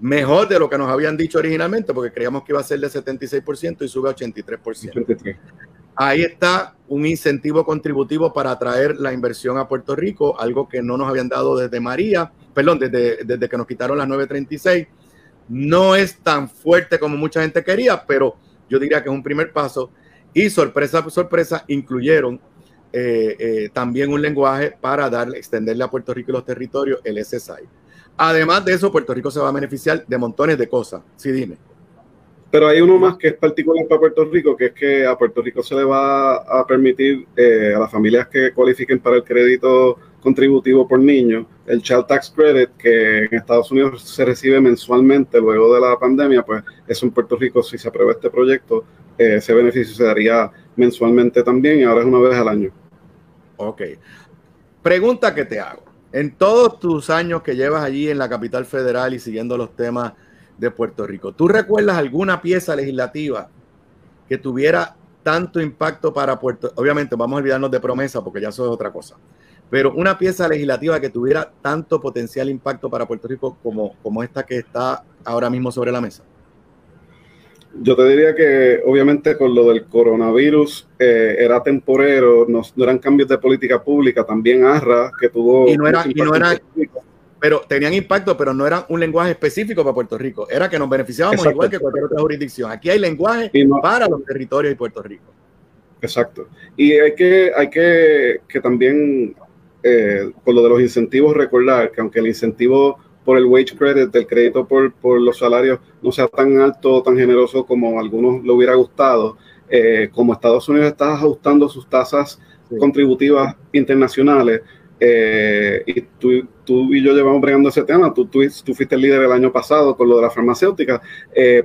mejor de lo que nos habían dicho originalmente, porque creíamos que iba a ser de 76% y sube a 83%. Ahí está un incentivo contributivo para atraer la inversión a Puerto Rico, algo que no nos habían dado desde María, perdón, desde, desde que nos quitaron las 936 no es tan fuerte como mucha gente quería, pero yo diría que es un primer paso. Y sorpresa, sorpresa, incluyeron eh, eh, también un lenguaje para darle, extenderle a Puerto Rico y los territorios el SSI. Además de eso, Puerto Rico se va a beneficiar de montones de cosas. Sí, dime. Pero hay uno más que es particular para Puerto Rico, que es que a Puerto Rico se le va a permitir eh, a las familias que cualifiquen para el crédito contributivo por niño, el Child Tax Credit, que en Estados Unidos se recibe mensualmente luego de la pandemia, pues eso en Puerto Rico, si se aprueba este proyecto, eh, ese beneficio se daría mensualmente también y ahora es una vez al año. Ok. Pregunta que te hago. En todos tus años que llevas allí en la capital federal y siguiendo los temas de Puerto Rico, ¿tú recuerdas alguna pieza legislativa que tuviera tanto impacto para Puerto Obviamente, vamos a olvidarnos de promesa porque ya eso es otra cosa pero una pieza legislativa que tuviera tanto potencial impacto para Puerto Rico como, como esta que está ahora mismo sobre la mesa? Yo te diría que obviamente con lo del coronavirus eh, era temporero, no, eran cambios de política pública, también ARRA que tuvo... Y no era, y no era pero tenían impacto, pero no era un lenguaje específico para Puerto Rico, era que nos beneficiábamos igual que cualquier otra jurisdicción. Aquí hay lenguaje para los territorios de Puerto Rico. Exacto. Y hay que, hay que, que también eh, con lo de los incentivos, recordar que aunque el incentivo por el wage credit, del crédito por, por los salarios, no sea tan alto o tan generoso como a algunos le hubiera gustado, eh, como Estados Unidos está ajustando sus tasas contributivas internacionales, eh, y tú, tú, y yo llevamos bregando ese tema, tú, tú, tú, fuiste el líder el año pasado con lo de la farmacéutica,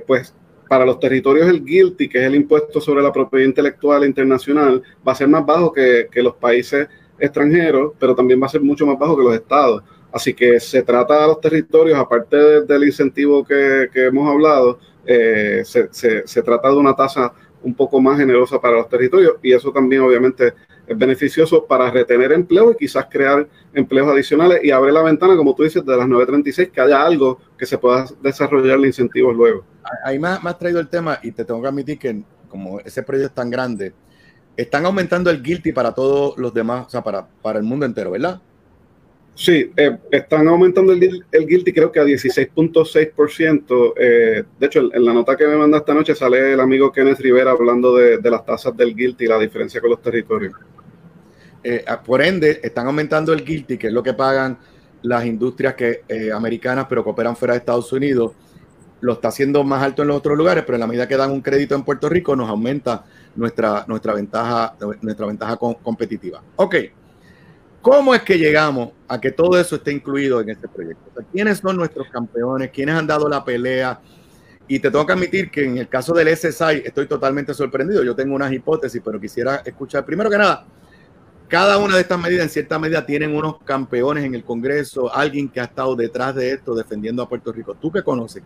pues para los territorios el guilty, que es el impuesto sobre la propiedad intelectual internacional, va a ser más bajo que, que los países extranjeros, pero también va a ser mucho más bajo que los estados. Así que se trata a los territorios, aparte del incentivo que, hemos hablado, eh, se, se, trata de una tasa un poco más generosa para los territorios y eso también obviamente es beneficioso para retener empleo y quizás crear empleos adicionales y abre la ventana, como tú dices, de las 936, que haya algo que se pueda desarrollar incentivos luego. Ahí me, me traído el tema y te tengo que admitir que como ese proyecto es tan grande, están aumentando el guilty para todos los demás, o sea, para, para el mundo entero, ¿verdad? Sí, eh, están aumentando el, el, guilty creo que a 16.6%. Eh, de hecho, en la nota que me manda esta noche sale el amigo Kenneth Rivera hablando de, las tasas del guilty y la diferencia con los territorios. Eh, por ende, están aumentando el guilty, que es lo que pagan las industrias que, americanas, pero que operan fuera de Estados Unidos. Lo está haciendo más alto en los otros lugares, pero en la medida que dan un crédito en Puerto Rico, nos aumenta nuestra, nuestra ventaja, nuestra ventaja competitiva. Ok. ¿Cómo es que llegamos a que todo eso esté incluido en este proyecto? ¿Quiénes son nuestros campeones? ¿Quiénes han dado la pelea? Y te tengo que admitir que en el caso del SSI estoy totalmente sorprendido. Yo tengo unas hipótesis, pero quisiera escuchar primero que nada. Cada una de estas medidas, en cierta medida, tienen unos campeones en el Congreso, alguien que ha estado detrás de esto defendiendo a Puerto Rico. Tú que conoces,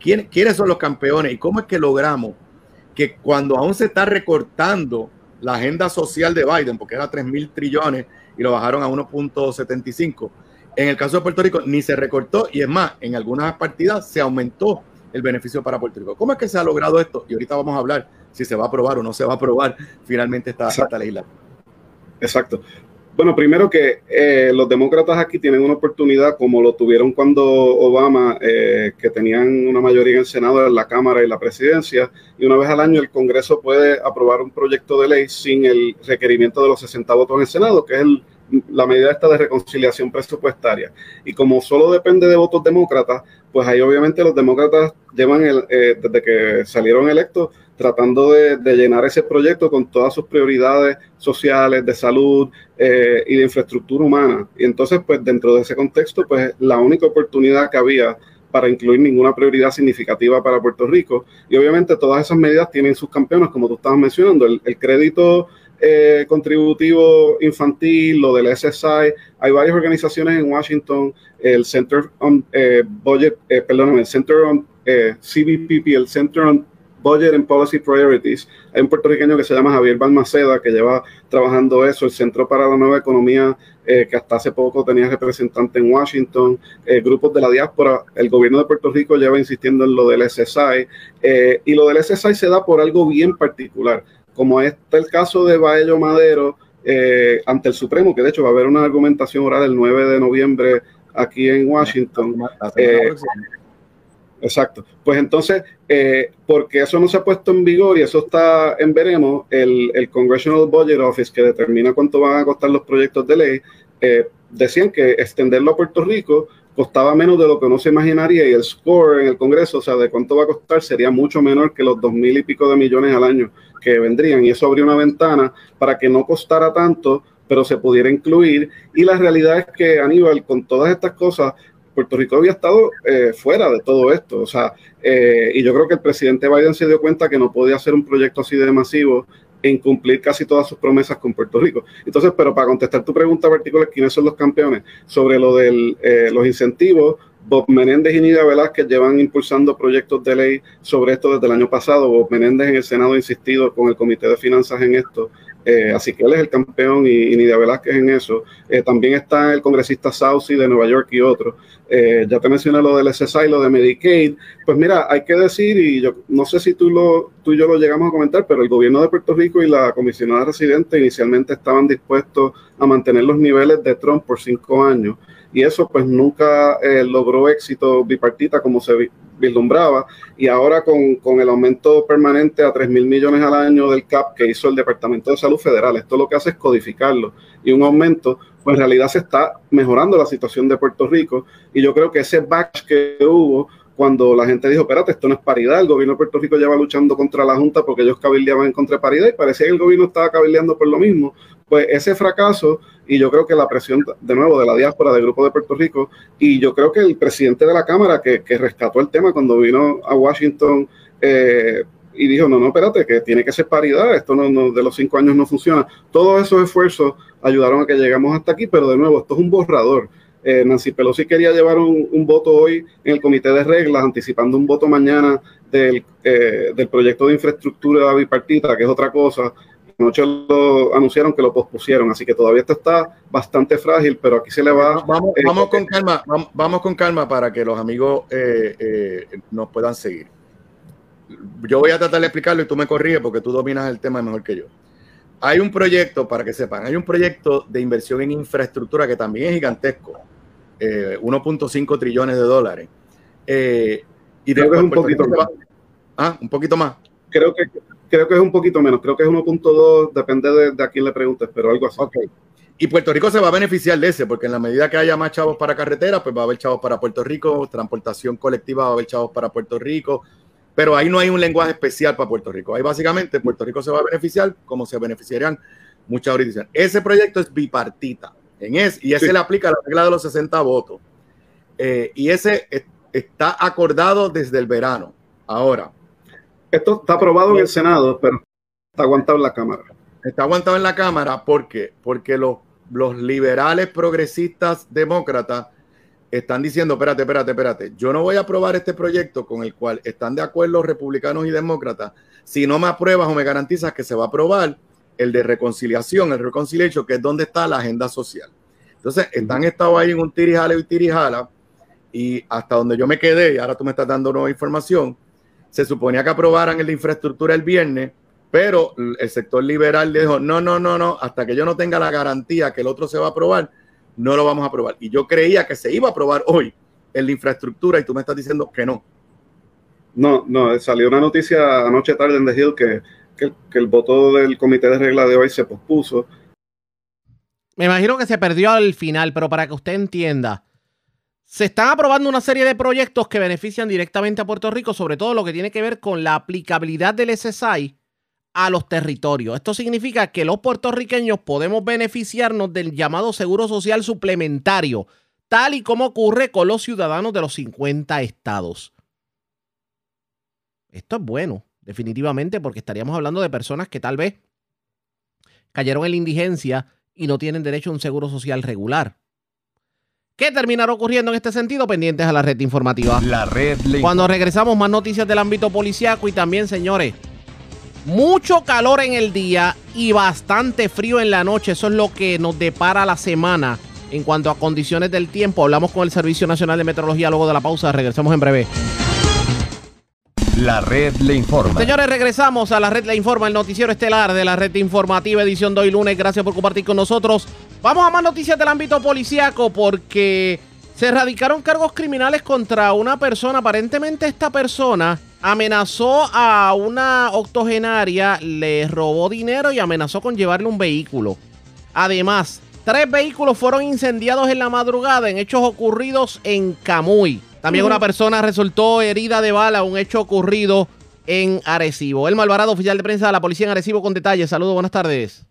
¿quién, ¿quiénes son los campeones y cómo es que logramos que cuando aún se está recortando la agenda social de Biden, porque era 3 mil trillones y lo bajaron a 1.75, en el caso de Puerto Rico ni se recortó y es más, en algunas partidas se aumentó el beneficio para Puerto Rico. ¿Cómo es que se ha logrado esto? Y ahorita vamos a hablar si se va a aprobar o no se va a aprobar finalmente esta, esta legislación. Exacto. Bueno, primero que eh, los demócratas aquí tienen una oportunidad como lo tuvieron cuando Obama, eh, que tenían una mayoría en el Senado, en la Cámara y la Presidencia, y una vez al año el Congreso puede aprobar un proyecto de ley sin el requerimiento de los 60 votos en el Senado, que es el, la medida esta de reconciliación presupuestaria. Y como solo depende de votos demócratas, pues ahí obviamente los demócratas llevan, el, eh, desde que salieron electos, tratando de, llenar ese proyecto con todas sus prioridades sociales, de salud eh, y de infraestructura humana. Y entonces, pues dentro de ese contexto, pues la única oportunidad que había para incluir ninguna prioridad significativa para Puerto Rico. Y obviamente todas esas medidas tienen sus campeones, como tú estabas mencionando, el crédito eh, contributivo infantil, lo del SSI. Hay varias organizaciones en Washington, el Center on eh, Budget, eh, el Center on eh, CBPP, el Center on Budget and Policy Priorities. Hay un puertorriqueño que se llama Javier Balmaceda que lleva trabajando eso, el Centro para la Nueva Economía, que hasta hace poco tenía representante en Washington, grupos de la diáspora. El gobierno de Puerto Rico lleva insistiendo en lo del SSI y lo del SSI se da por algo bien particular como está el caso de Baello Madero eh, ante el Supremo, que de hecho va a haber una argumentación oral el 9 de noviembre aquí en Washington. Eh, exacto. Pues entonces, eh, porque eso no se ha puesto en vigor y eso está en veremos, el, el Congressional Budget Office, que determina cuánto van a costar los proyectos de ley, decían que extenderlo a Puerto Rico costaba menos de lo que uno se imaginaría y el score en el Congreso, o sea, de cuánto va a costar, sería mucho menor que los dos mil y pico de millones al año que vendrían y eso abrió una ventana para que no costara tanto, pero se pudiera incluir. Y la realidad es que Aníbal, con todas estas cosas, Puerto Rico había estado eh, fuera de todo esto. O sea, eh, y yo creo que el presidente Biden se dio cuenta que no podía hacer un proyecto así de masivo e incumplir casi todas sus promesas con Puerto Rico. Entonces, pero para contestar tu pregunta particular, ¿quiénes son los campeones? Sobre lo de eh, los incentivos, Bob Menéndez y Nidia Velázquez llevan impulsando proyectos de ley sobre esto desde el año pasado. Bob Menéndez en el Senado ha insistido con el Comité de Finanzas en esto. Eh, así que él es el campeón y, Nidia Velázquez en eso. Eh, también está el congresista Saucy de Nueva York y otros. Eh, ya te mencioné lo del SSI, lo de Medicaid. Pues mira, hay que decir, y yo no sé si tú, lo, tú y yo lo llegamos a comentar, pero el gobierno de Puerto Rico y la comisionada residente inicialmente estaban dispuestos a mantener los niveles de Trump por cinco años y eso pues nunca eh, logró éxito bipartita como se vislumbraba. Y ahora con, con, el aumento permanente a 3 mil millones al año del CAP que hizo el Departamento de Salud Federal, esto lo que hace es codificarlo. Y un aumento, pues en realidad se está mejorando la situación de Puerto Rico. Y yo creo que ese batch que hubo cuando la gente dijo, espérate, esto no es paridad, el gobierno de Puerto Rico ya va luchando contra la Junta porque ellos cabildeaban contra de paridad y parecía que el gobierno estaba cabildeando por lo mismo, pues ese fracaso y yo creo que la presión de nuevo de la diáspora del Grupo de Puerto Rico y yo creo que el presidente de la Cámara que, rescató el tema cuando vino a Washington eh, y dijo, no, no, espérate, que tiene que ser paridad, esto no, de los cinco años no funciona. Todos esos esfuerzos ayudaron a que llegamos hasta aquí, pero de nuevo, esto es un borrador. Eh, Nancy Pelosi quería llevar un, voto hoy en el comité de reglas, anticipando un voto mañana del, eh, del proyecto de infraestructura bipartita, que es otra cosa anoche lo anunciaron que lo pospusieron, así que todavía esto está bastante frágil, pero aquí se le va. Vamos, eh, vamos con calma, vamos, con calma para que los amigos eh, eh, nos puedan seguir. Yo voy a tratar de explicarlo y tú me corriges porque tú dominas el tema mejor que yo. Hay un proyecto, para que sepan, hay un proyecto de inversión en infraestructura que también es gigantesco, 1.5 trillones de dólares. y creo que es un poquito más. Ah, un poquito más. Creo que creo que es un poquito menos, creo que es 1.2, depende de, a quién le preguntes, pero algo así. Okay. Y Puerto Rico se va a beneficiar de ese, porque en la medida que haya más chavos para carretera, pues va a haber chavos para Puerto Rico, transportación colectiva va a haber chavos para Puerto Rico, pero ahí no hay un lenguaje especial para Puerto Rico. Ahí básicamente Puerto Rico se va a beneficiar como se beneficiarían muchas jurisdicciones. Ese proyecto es bipartita. En es, y ese le aplica la regla de los 60 votos. Eh, y ese está acordado desde el verano. Ahora. Esto está aprobado en el Senado, pero está aguantado en la Cámara. Está aguantado en la Cámara, ¿por qué? Porque los, los liberales progresistas demócratas están diciendo, espérate, espérate, espérate, yo no voy a aprobar este proyecto con el cual están de acuerdo republicanos y demócratas si no me apruebas o me garantizas que se va a aprobar el de reconciliación, el reconciliation, que es donde está la agenda social. Entonces, están estado ahí en un tirijala y tirijala, y hasta donde yo me quedé, y ahora tú me estás dando nueva información, se suponía que aprobaran el de infraestructura el viernes, pero el sector liberal dijo, no, no, no, no, hasta que yo no tenga la garantía que el otro se va a aprobar, no lo vamos a aprobar. Y yo creía que se iba a aprobar hoy el de infraestructura y tú me estás diciendo que no. No, no, salió una noticia anoche tarde en The Hill que, que, el voto del comité de regla de hoy se pospuso. Me imagino que se perdió al final, pero para que usted entienda, se están aprobando una serie de proyectos que benefician directamente a Puerto Rico, sobre todo lo que tiene que ver con la aplicabilidad del SSI a los territorios. Esto significa que los puertorriqueños podemos beneficiarnos del llamado seguro social suplementario, tal y como ocurre con los ciudadanos de los 50 estados. Esto es bueno, definitivamente, porque estaríamos hablando de personas que tal vez cayeron en la indigencia y no tienen derecho a un seguro social regular. ¿Qué terminará ocurriendo en este sentido? Pendientes a la red informativa. La red. Cuando regresamos, más noticias del ámbito policiaco y también, señores, mucho calor en el día y bastante frío en la noche. Eso es lo que nos depara la semana en cuanto a condiciones del tiempo. Hablamos con el Servicio Nacional de Meteorología luego de la pausa. Regresamos en breve. La red le informa. Señores, regresamos a la red le informa, el noticiero estelar de la red informativa, edición de hoy lunes. Gracias por compartir con nosotros. Vamos a más noticias del ámbito policíaco porque se erradicaron cargos criminales contra una persona. Aparentemente esta persona amenazó a una octogenaria, le robó dinero y amenazó con llevarle un vehículo. Además, tres vehículos fueron incendiados en la madrugada en hechos ocurridos en Camuy. También una persona resultó herida de bala, un hecho ocurrido en Arecibo. El Malvarado, oficial de prensa de la policía en Arecibo, con detalles. Saludos, buenas tardes.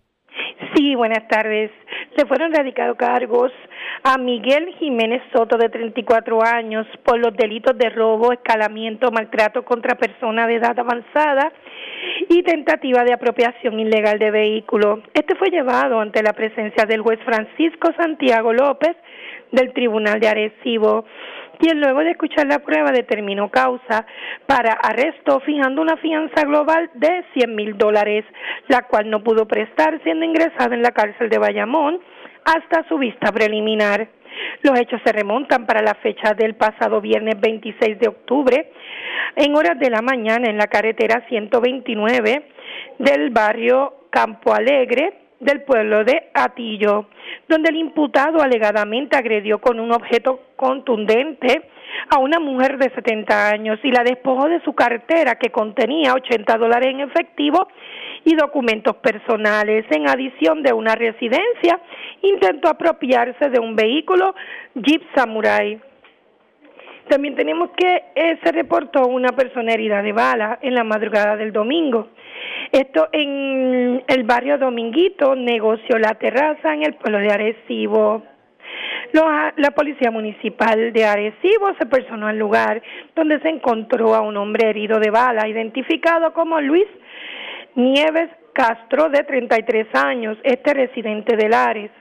Sí, buenas tardes. Se fueron radicados cargos a Miguel Jiménez Soto, de 34 años, por los delitos de robo, escalamiento, maltrato contra personas de edad avanzada y tentativa de apropiación ilegal de vehículo. Este fue llevado ante la presencia del juez Francisco Santiago López del Tribunal de Arecibo quien luego de escuchar la prueba determinó causa para arresto fijando una fianza global de 100 mil dólares, la cual no pudo prestar siendo ingresada en la cárcel de Bayamón hasta su vista preliminar. Los hechos se remontan para la fecha del pasado viernes 26 de octubre, en horas de la mañana en la carretera 129 del barrio Campo Alegre, del pueblo de Atillo, donde el imputado alegadamente agredió con un objeto contundente a una mujer de 70 años y la despojó de su cartera que contenía 80 dólares en efectivo y documentos personales. En adición de una residencia, intentó apropiarse de un vehículo Jeep Samurai. También tenemos que eh, se reportó una persona herida de bala en la madrugada del domingo. Esto en el barrio Dominguito, negoció la terraza en el pueblo de Arecibo. La policía municipal de Arecibo se personó al lugar donde se encontró a un hombre herido de bala, identificado como Luis Nieves Castro, de 33 años, este residente de Lares.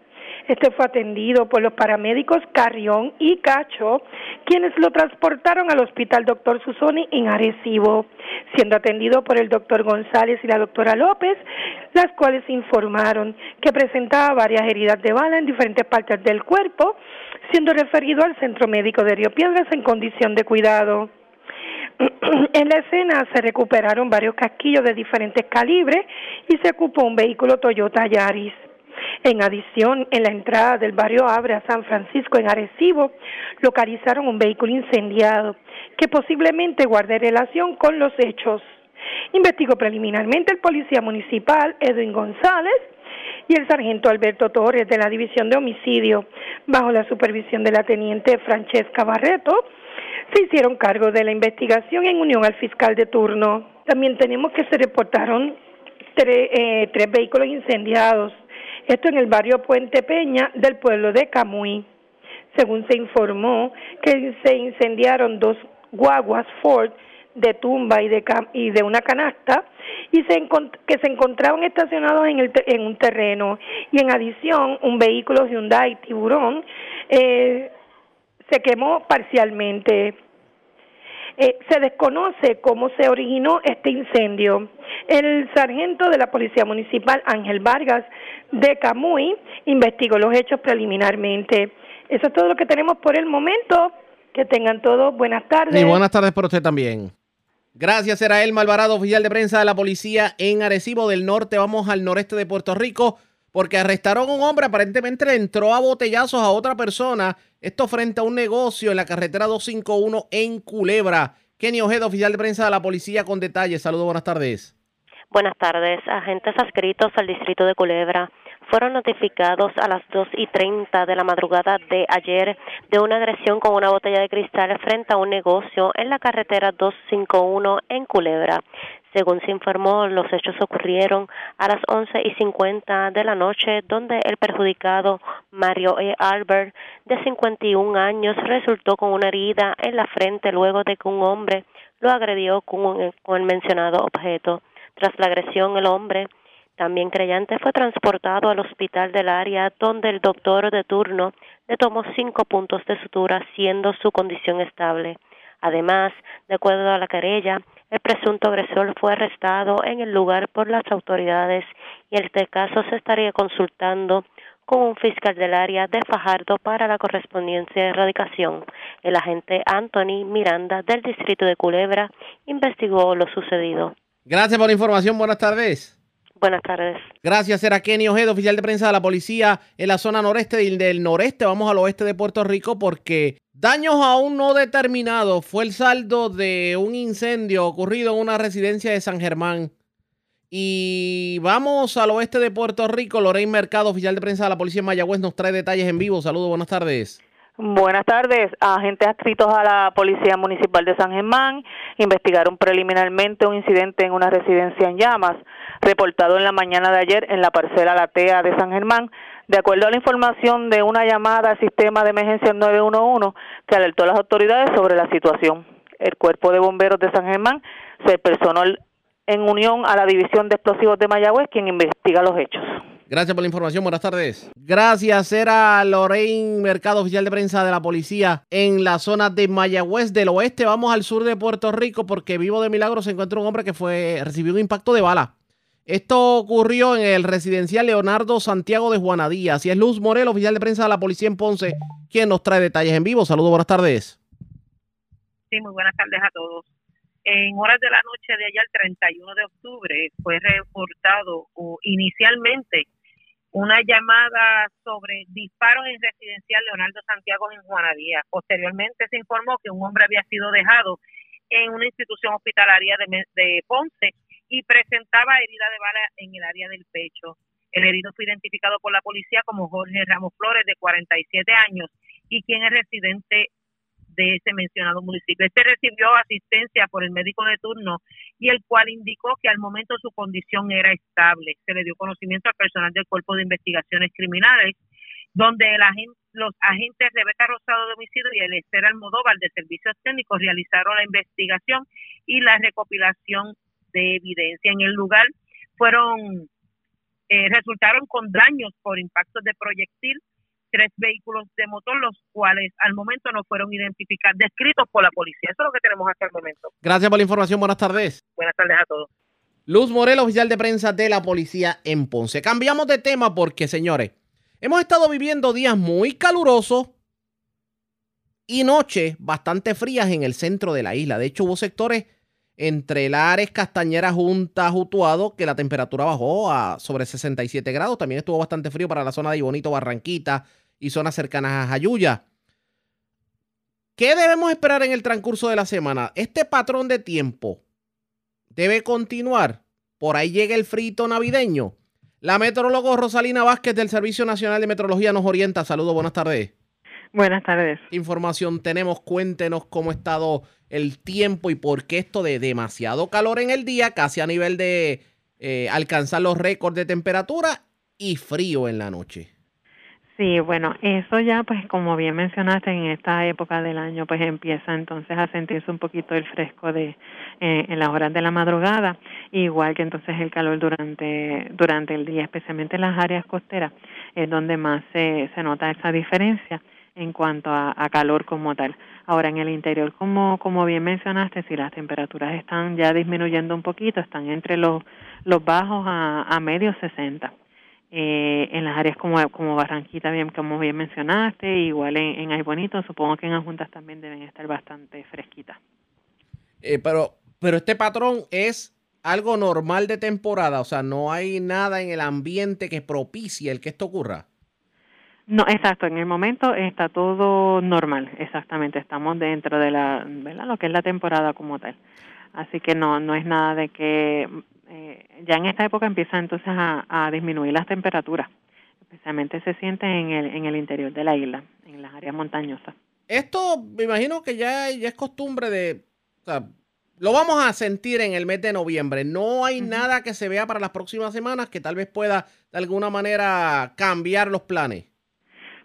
Este fue atendido por los paramédicos Carrión y Cacho, quienes lo transportaron al hospital Doctor Susoni en Arecibo, siendo atendido por el doctor González y la doctora López, las cuales informaron que presentaba varias heridas de bala en diferentes partes del cuerpo, siendo referido al centro médico de Río Piedras en condición de cuidado. En la escena se recuperaron varios casquillos de diferentes calibres y se ocupó un vehículo Toyota Yaris. En adición, en la entrada del barrio Abra San Francisco en Arecibo, localizaron un vehículo incendiado que posiblemente guarde relación con los hechos. Investigó preliminarmente el policía municipal Edwin González y el sargento Alberto Torres de la División de Homicidio, bajo la supervisión de la teniente Francesca Barreto, se hicieron cargo de la investigación en unión al fiscal de turno. También tenemos que se reportaron eh, tres vehículos incendiados Esto en el barrio Puente Peña del pueblo de Camuy. Según se informó que se incendiaron dos guaguas Ford de tumba y de, una canasta y se que se encontraban estacionados en, el en un terreno y en adición un vehículo Hyundai Tiburón eh, se quemó parcialmente. Eh, se desconoce cómo se originó este incendio. El sargento de la Policía Municipal, Ángel Vargas, de Camuy, investigó los hechos preliminarmente. Eso es todo lo que tenemos por el momento. Que tengan todos buenas tardes. Y buenas tardes para usted también. Gracias, era el Malvarado, oficial de prensa de la policía en Arecibo del Norte. Vamos al noreste de Puerto Rico porque arrestaron a un hombre, aparentemente le entró a botellazos a otra persona. Esto frente a un negocio en la carretera 251 en Culebra. Kenny Ojeda, oficial de prensa de la policía, con detalles. Saludos, buenas tardes. Buenas tardes. Agentes adscritos al distrito de Culebra fueron notificados a las 2 y 30 de la madrugada de ayer de una agresión con una botella de cristal frente a un negocio en la carretera 251 en Culebra. Según se informó, los hechos ocurrieron a las 11 y 50 de la noche, donde el perjudicado Mario E. Albert, de 51 años, resultó con una herida en la frente luego de que un hombre lo agredió con, con el mencionado objeto. Tras la agresión, el hombre también creyente fue transportado al hospital del área donde el doctor de turno le tomó cinco puntos de sutura siendo su condición estable. Además, de acuerdo a la querella, el presunto agresor fue arrestado en el lugar por las autoridades y este caso se estaría consultando con un fiscal del área de Fajardo para la correspondencia de erradicación. El agente Anthony Miranda del distrito de Culebra investigó lo sucedido. Gracias por la información. Buenas tardes. Buenas tardes. Gracias, era Kenny Ojeda, oficial de prensa de la policía en la zona noreste y del noreste. Vamos al oeste de Puerto Rico porque daños aún no determinados fue el saldo de un incendio ocurrido en una residencia de San Germán. Y vamos al oeste de Puerto Rico. Lorraine Mercado, oficial de prensa de la policía en Mayagüez, nos trae detalles en vivo. Saludos, buenas tardes. Buenas tardes. Agentes adscritos a la Policía Municipal de San Germán investigaron preliminarmente un incidente en una residencia en llamas, reportado en la mañana de ayer en la parcela Latea de San Germán, de acuerdo a la información de una llamada al sistema de emergencia 911 que alertó a las autoridades sobre la situación. El Cuerpo de Bomberos de San Germán se personó en unión a la División de Explosivos de Mayagüez, quien investiga los hechos. Gracias por la información. Buenas tardes. Gracias. Era Lorraine Mercado, oficial de prensa de la policía en la zona de Mayagüez del oeste. Vamos al sur de Puerto Rico porque vivo de milagro se encuentra un hombre que fue recibió un impacto de bala. Esto ocurrió en el residencial Leonardo Santiago de Juanadía. Así es Luz Morel, oficial de prensa de la policía en Ponce, quien nos trae detalles en vivo. Saludos, buenas tardes. Sí, muy buenas tardes a todos. En horas de la noche de allá, el 31 de octubre, fue reportado inicialmente una llamada sobre disparos en residencial Leonardo Santiago en Juanadía. Posteriormente se informó que un hombre había sido dejado en una institución hospitalaria de, de Ponce y presentaba herida de bala en el área del pecho. El herido fue identificado por la policía como Jorge Ramos Flores, de 47 años, y quien es residente de ese mencionado municipio. Este recibió asistencia por el médico de turno y el cual indicó que al momento su condición era estable. Se le dio conocimiento al personal del Cuerpo de Investigaciones Criminales, donde el agente, los agentes Rebeca Rosado de Homicidio y el Esther Almodóvar de Servicios Técnicos realizaron la investigación y la recopilación de evidencia. En el lugar fueron eh, resultaron con daños por impactos de proyectil tres vehículos de motor, los cuales al momento no fueron identificados, descritos por la policía. Eso es lo que tenemos hasta el momento. Gracias por la información. Buenas tardes. Buenas tardes a todos. Luz Morel, oficial de prensa de la policía en Ponce. Cambiamos de tema porque, señores, hemos estado viviendo días muy calurosos y noches bastante frías en el centro de la isla. De hecho, hubo sectores entre Lares, Castañera, Junta, Jutuado, que la temperatura bajó a sobre 67 grados. También estuvo bastante frío para la zona de Ibonito, Barranquita, y zonas cercanas a Jayuya. ¿Qué debemos esperar en el transcurso de la semana? Este patrón de tiempo debe continuar. Por ahí llega el frito navideño. La metrólogo Rosalina Vázquez del Servicio Nacional de Metrología nos orienta. Saludos, buenas tardes. Buenas tardes. Información tenemos, cuéntenos cómo ha estado el tiempo y por qué esto de demasiado calor en el día, casi a nivel de eh, alcanzar los récords de temperatura y frío en la noche. Sí, bueno, eso ya, pues como bien mencionaste, en esta época del año, pues empieza entonces a sentirse un poquito el fresco de eh, en las horas de la madrugada, igual que entonces el calor durante durante el día, especialmente en las áreas costeras, es donde más se, se nota esa diferencia en cuanto a, calor como tal. Ahora en el interior, como como bien mencionaste, si las temperaturas están ya disminuyendo un poquito, están entre los los bajos a, a medio 60 eh, en las áreas como, como Barranquita, bien como bien mencionaste, igual en, en Ay Bonito, supongo que en las juntas también deben estar bastante fresquitas. Eh, pero, pero este patrón es algo normal de temporada, o sea, no hay nada en el ambiente que propicie el que esto ocurra. No, exacto, en el momento está todo normal, exactamente, estamos dentro de la, ¿verdad? lo que es la temporada como tal. Así que no, no es nada de que eh, ya en esta época empieza entonces a, disminuir las temperaturas, especialmente se siente en el, en el interior de la isla, en las áreas montañosas. Esto me imagino que ya, ya es costumbre de, o sea, lo vamos a sentir en el mes de noviembre. No hay nada que se vea para las próximas semanas que tal vez pueda de alguna manera cambiar los planes.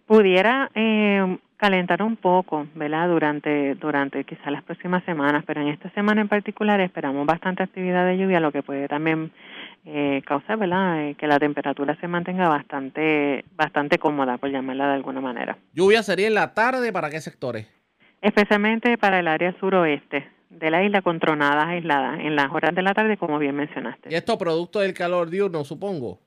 Pudiera eh, calentar un poco, ¿verdad? Durante, durante quizás las próximas semanas, pero en esta semana en particular esperamos bastante actividad de lluvia, lo que puede también eh, causar, ¿verdad? Eh, que la temperatura se mantenga bastante, bastante cómoda, por llamarla de alguna manera. ¿Lluvia sería en la tarde para qué sectores? Especialmente para el área suroeste de la isla con tronadas aisladas en las horas de la tarde, como bien mencionaste. ¿Y esto producto del calor diurno, supongo?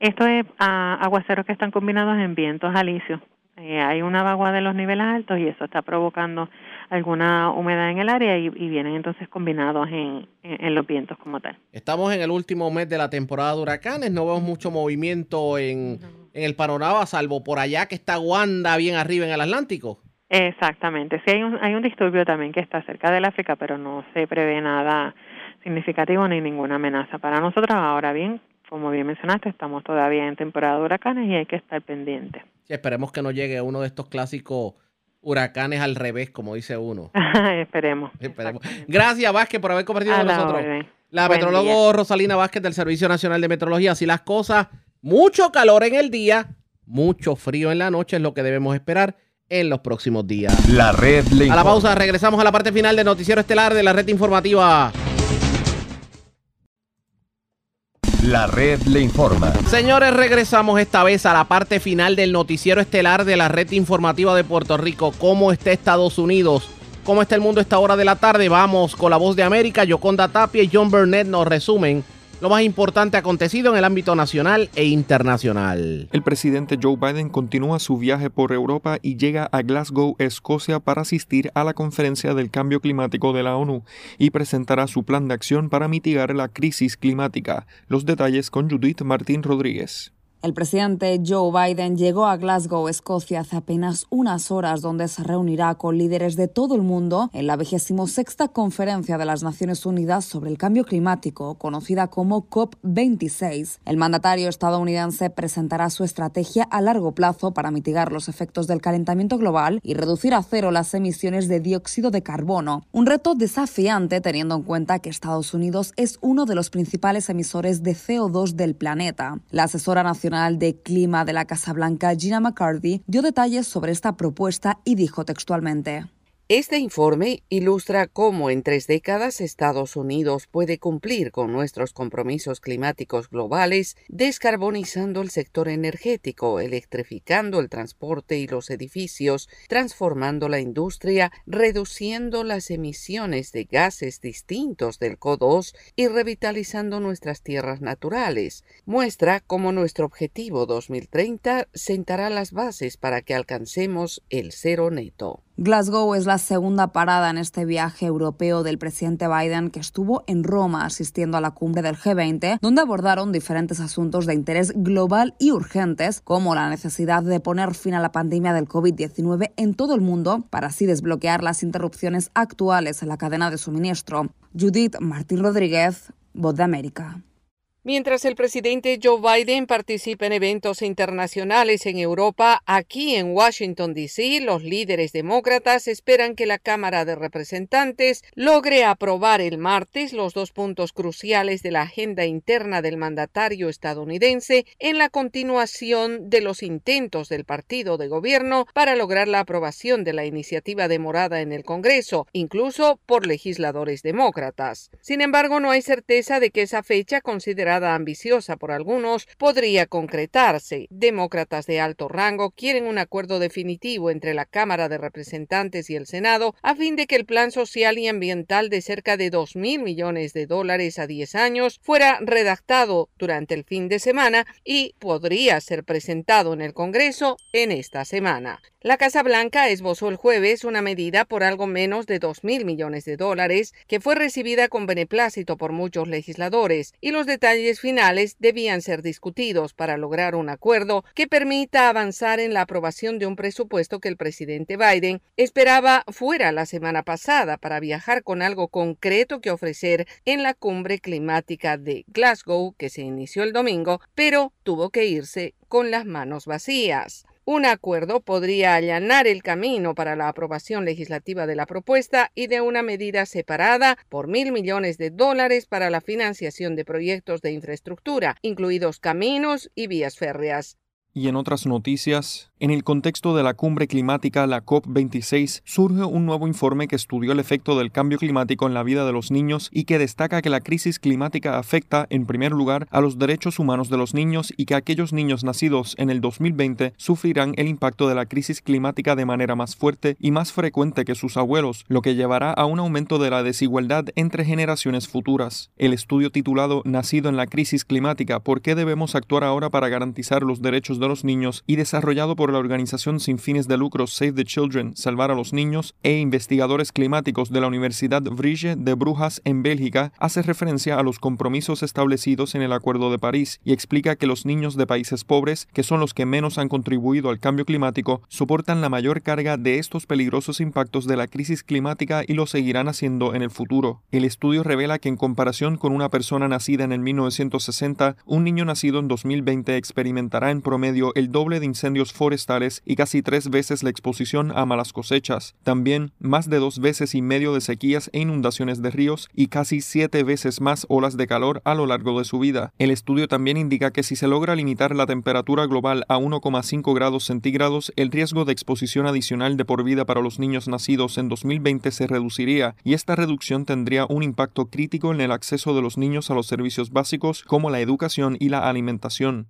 Esto es ah, aguaceros que están combinados en vientos alisios eh, hay una vagua de los niveles altos y eso está provocando alguna humedad en el área y, vienen entonces combinados en, los vientos como tal. Estamos en el último mes de la temporada de huracanes, no vemos mucho movimiento en, el panorama, salvo por allá que está Wanda bien arriba en el Atlántico. Exactamente, sí hay un, hay un disturbio también que está cerca del África, pero no se prevé nada significativo ni ninguna amenaza para nosotros. Ahora bien, como bien mencionaste, estamos todavía en temporada de huracanes y hay que estar pendiente esperemos que no llegue uno de estos clásicos huracanes al revés, como dice uno. esperemos. Gracias, Vázquez, por haber compartido con nosotros. La metrólogo Rosalina Vázquez del Servicio Nacional de Metrología. Así las cosas, mucho calor en el día, mucho frío en la noche es lo que debemos esperar en los próximos días. La red A la pausa, regresamos a la parte final del noticiero estelar de la red informativa. La red le informa. Señores, regresamos esta vez a la parte final del noticiero estelar de la red informativa de Puerto Rico. ¿Cómo está Estados Unidos? ¿Cómo está el mundo a esta hora de la tarde? Vamos con la voz de América. Yoconda Tapia y John Burnett nos resumen lo más importante acontecido en el ámbito nacional e internacional. El presidente Joe Biden continúa su viaje por Europa y llega a Glasgow, Escocia, para asistir a la conferencia del cambio climático de la ONU y presentará su plan de acción para mitigar la crisis climática. Los detalles con Judith Martín Rodríguez. El presidente Joe Biden llegó a Glasgow, Escocia, hace apenas unas horas, donde se reunirá con líderes de todo el mundo en la sexta conferencia de las Naciones Unidas sobre el cambio climático, conocida como COP26. El mandatario estadounidense presentará su estrategia a largo plazo para mitigar los efectos del calentamiento global y reducir a cero las emisiones de dióxido de carbono. Un reto desafiante teniendo en cuenta que Estados Unidos es uno de los principales emisores de CO2 del planeta. La asesora nacional de Clima de la Casa Blanca, Gina McCarthy, dio detalles sobre esta propuesta y dijo textualmente. Este informe ilustra cómo en tres décadas Estados Unidos puede cumplir con nuestros compromisos climáticos globales, descarbonizando el sector energético, electrificando el transporte y los edificios, transformando la industria, reduciendo las emisiones de gases distintos del CO2 y revitalizando nuestras tierras naturales. Muestra cómo nuestro objetivo 2030 sentará las bases para que alcancemos el cero neto. Glasgow es la segunda parada en este viaje europeo del presidente Biden que estuvo en Roma asistiendo a la cumbre del G20, donde abordaron diferentes asuntos de interés global y urgentes, como la necesidad de poner fin a la pandemia del COVID-19 en todo el mundo para así desbloquear las interrupciones actuales en la cadena de suministro. Judith Martín Rodríguez, Voz de América. Mientras el presidente Joe Biden participa en eventos internacionales en Europa, aquí en Washington, D.C., los líderes demócratas esperan que la Cámara de Representantes logre aprobar el martes los dos puntos cruciales de la agenda interna del mandatario estadounidense en la continuación de los intentos del partido de gobierno para lograr la aprobación de la iniciativa demorada en el Congreso, incluso por legisladores demócratas. Sin embargo, no hay certeza de que esa fecha ambiciosa por algunos podría concretarse. Demócratas de alto rango quieren un acuerdo definitivo entre la Cámara de Representantes y el Senado a fin de que el plan social y ambiental de cerca de dos mil millones de dólares a 10 años fuera redactado durante el fin de semana y podría ser presentado en el Congreso en esta semana. La Casa Blanca esbozó el jueves una medida por algo menos de dos mil millones de dólares que fue recibida con beneplácito por muchos legisladores y los detalles finales debían ser discutidos para lograr un acuerdo que permita avanzar en la aprobación de un presupuesto que el presidente Biden esperaba fuera la semana pasada para viajar con algo concreto que ofrecer en la cumbre climática de Glasgow que se inició el domingo, pero tuvo que irse con las manos vacías. Un acuerdo podría allanar el camino para la aprobación legislativa de la propuesta y de una medida separada por mil millones de dólares para la financiación de proyectos de infraestructura, incluidos caminos y vías férreas. Y en otras noticias, en el contexto de la cumbre climática, la COP26, surge un nuevo informe que estudió el efecto del cambio climático en la vida de los niños y que destaca que la crisis climática afecta, en primer lugar, a los derechos humanos de los niños y que aquellos niños nacidos en el 2020 sufrirán el impacto de la crisis climática de manera más fuerte y más frecuente que sus abuelos, lo que llevará a un aumento de la desigualdad entre generaciones futuras. El estudio titulado Nacido en la crisis climática, ¿por qué debemos actuar ahora para garantizar los derechos de los niños? y desarrollado por la organización sin fines de lucro Save the Children, Salvar a los Niños, e investigadores climáticos de la Universidad Vrije de Brujas en Bélgica, hace referencia a los compromisos establecidos en el Acuerdo de París y explica que los niños de países pobres, que son los que menos han contribuido al cambio climático, soportan la mayor carga de estos peligrosos impactos de la crisis climática y lo seguirán haciendo en el futuro. El estudio revela que en comparación con una persona nacida en el 1960, un niño nacido en 2020 experimentará en promedio el doble de incendios forestales y casi tres veces la exposición a malas cosechas. También más de dos veces y medio de sequías e inundaciones de ríos y casi siete veces más olas de calor a lo largo de su vida. El estudio también indica que si se logra limitar la temperatura global a 1,5 grados centígrados, el riesgo de exposición adicional de por vida para los niños nacidos en 2020 se reduciría y esta reducción tendría un impacto crítico en el acceso de los niños a los servicios básicos como la educación y la alimentación.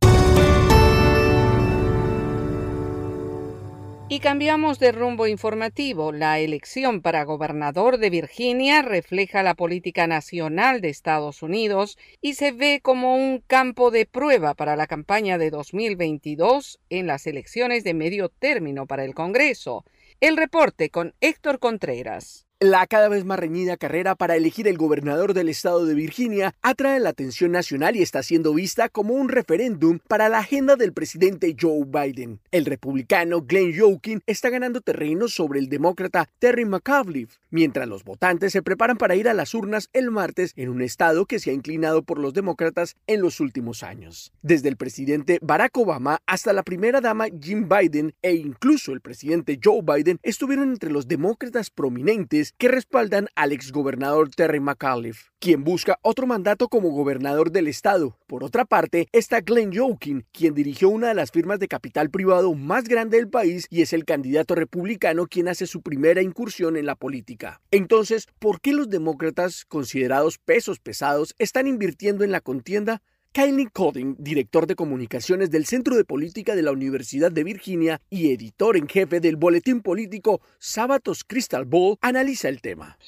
Y cambiamos de rumbo informativo. La elección para gobernador de Virginia refleja la política nacional de Estados Unidos y se ve como un campo de prueba para la campaña de 2022 en las elecciones de medio término para el Congreso. El reporte con Héctor Contreras. La cada vez más reñida carrera para elegir el gobernador del estado de Virginia atrae la atención nacional y está siendo vista como un referéndum para la agenda del presidente Joe Biden. El republicano Glenn Youngkin está ganando terreno sobre el demócrata Terry McAuliffe, mientras los votantes se preparan para ir a las urnas el martes en un estado que se ha inclinado por los demócratas en los últimos años. Desde el presidente Barack Obama hasta la primera dama Jim Biden e incluso el presidente Joe Biden estuvieron entre los demócratas prominentes que respaldan al exgobernador Terry McAuliffe, quien busca otro mandato como gobernador del estado. Por otra parte, está Glenn Youngkin, quien dirigió una de las firmas de capital privado más grande del país y es el candidato republicano quien hace su primera incursión en la política. Entonces, ¿por qué los demócratas, considerados pesos pesados, están invirtiendo en la contienda? Kylie Coding, director de comunicaciones del Centro de Política de la Universidad de Virginia y editor en jefe del boletín político Sábatos Crystal Ball, analiza el tema.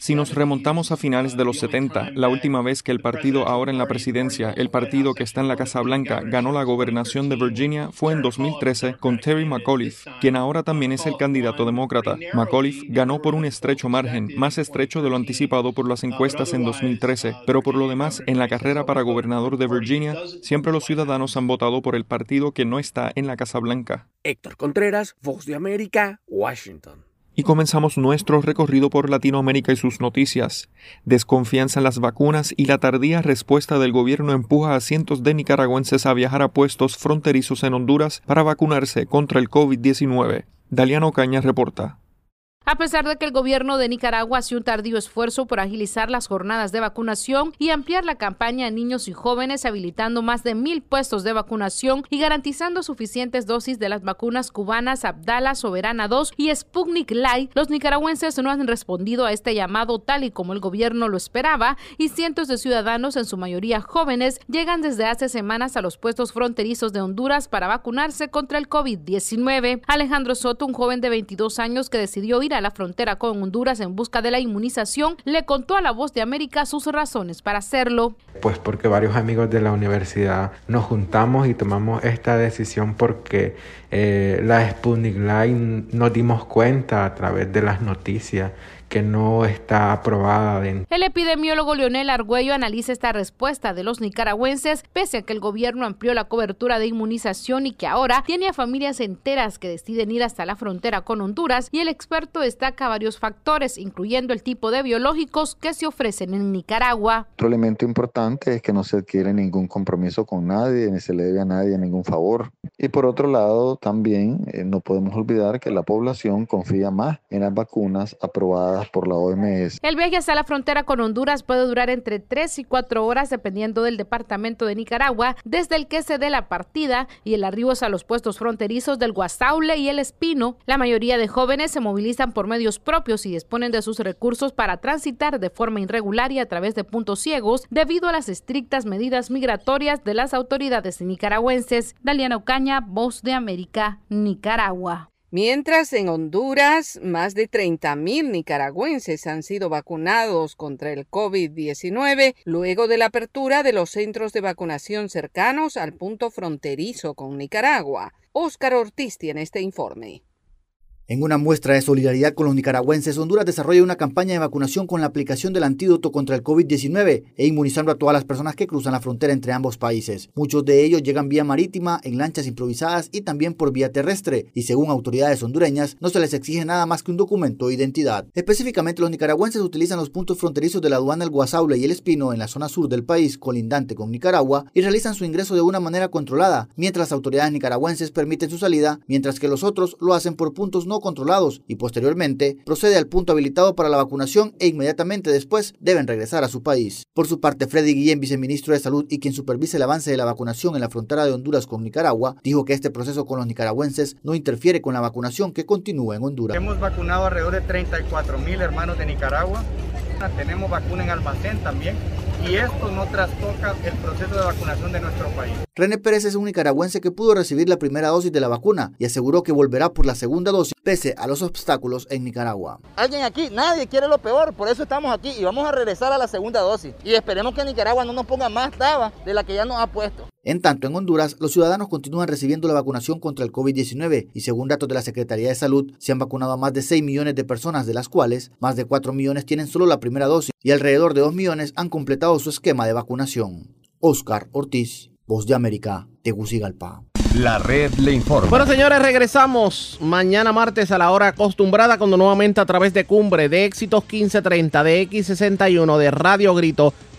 Si nos remontamos a finales de los 70, la última vez que el partido ahora en la presidencia, el partido que está en la Casa Blanca, ganó la gobernación de Virginia fue en 2013 con Terry McAuliffe, quien ahora también es el candidato demócrata. McAuliffe ganó por un estrecho margen, más estrecho de lo anticipado por las encuestas en 2013, pero por lo demás, en la carrera para gobernador de Virginia, siempre los ciudadanos han votado por el partido que no está en la Casa Blanca. Héctor Contreras, Voz de América, Washington. Y comenzamos nuestro recorrido por Latinoamérica y sus noticias. Desconfianza en las vacunas y la tardía respuesta del gobierno empuja a cientos de nicaragüenses a viajar a puestos fronterizos en Honduras para vacunarse contra el COVID-19. Daliano Caña reporta. A pesar de que el gobierno de Nicaragua hace un tardío esfuerzo por agilizar las jornadas de vacunación y ampliar la campaña a niños y jóvenes, habilitando más de mil puestos de vacunación y garantizando suficientes dosis de las vacunas cubanas Abdala Soberana 2 y Sputnik Light, los nicaragüenses no han respondido a este llamado tal y como el gobierno lo esperaba y cientos de ciudadanos, en su mayoría jóvenes, llegan desde hace semanas a los puestos fronterizos de Honduras para vacunarse contra el COVID-19. Alejandro Soto, un joven de 22 años que decidió ir a la frontera con Honduras en busca de la inmunización, le contó a La Voz de América sus razones para hacerlo. Pues porque varios amigos de la universidad nos juntamos y tomamos esta decisión porque eh, la Sputnik Light nos dimos cuenta a través de las noticias que no está aprobada. El epidemiólogo Leonel Argüello analiza esta respuesta de los nicaragüenses, pese a que el gobierno amplió la cobertura de inmunización y que ahora tiene a familias enteras que deciden ir hasta la frontera con Honduras, y el experto destaca varios factores, incluyendo el tipo de biológicos que se ofrecen en Nicaragua. Otro elemento importante es que no se adquiere ningún compromiso con nadie, ni se le debe a nadie ningún favor. Y por otro lado, también eh, no podemos olvidar que la población confía más en las vacunas aprobadas por la OMS. El viaje hasta la frontera con Honduras puede durar entre 3 y 4 horas dependiendo del departamento de Nicaragua, desde el que se dé la partida y el arribo a los puestos fronterizos del Guasaule y el Espino. La mayoría de jóvenes se movilizan por medios propios y disponen de sus recursos para transitar de forma irregular y a través de puntos ciegos debido a las estrictas medidas migratorias de las autoridades nicaragüenses. Daliana Ocaña, Voz de América, Nicaragua. Mientras en Honduras, más de 30.000 nicaragüenses han sido vacunados contra el COVID-19 luego de la apertura de los centros de vacunación cercanos al punto fronterizo con Nicaragua. Óscar Ortiz tiene este informe. En una muestra de solidaridad con los nicaragüenses, Honduras desarrolla una campaña de vacunación con la aplicación del antídoto contra el COVID-19 e inmunizando a todas las personas que cruzan la frontera entre ambos países. Muchos de ellos llegan vía marítima, en lanchas improvisadas y también por vía terrestre, y según autoridades hondureñas, no se les exige nada más que un documento de identidad. Específicamente, los nicaragüenses utilizan los puntos fronterizos de la aduana El Guasaule y El Espino en la zona sur del país, colindante con Nicaragua, y realizan su ingreso de una manera controlada, mientras las autoridades nicaragüenses permiten su salida, mientras que los otros lo hacen por puntos no controlados y posteriormente procede al punto habilitado para la vacunación e inmediatamente después deben regresar a su país. Por su parte, Freddy Guillén, viceministro de Salud y quien supervisa el avance de la vacunación en la frontera de Honduras con Nicaragua, dijo que este proceso con los nicaragüenses no interfiere con la vacunación que continúa en Honduras. Hemos vacunado alrededor de 34 mil hermanos de Nicaragua. Tenemos vacuna en almacén también y esto no trastoca el proceso de vacunación de nuestro país. René Pérez es un nicaragüense que pudo recibir la primera dosis de la vacuna y aseguró que volverá por la segunda dosis pese a los obstáculos en Nicaragua. Alguien aquí, nadie quiere lo peor, por eso estamos aquí y vamos a regresar a la segunda dosis y esperemos que Nicaragua no nos ponga más tabas de la que ya nos ha puesto. En tanto, en Honduras, los ciudadanos continúan recibiendo la vacunación contra el COVID-19 y según datos de la Secretaría de Salud, se han vacunado a más de 6 millones de personas, de las cuales más de 4 millones tienen solo la primera dosis y alrededor de 2 millones han completado su esquema de vacunación. Oscar Ortiz, Voz de América, Tegucigalpa. La red le informa. Bueno, señores, regresamos mañana martes a la hora acostumbrada cuando nuevamente a través de Cumbre, de Éxitos 1530, de X61, de Radio Grito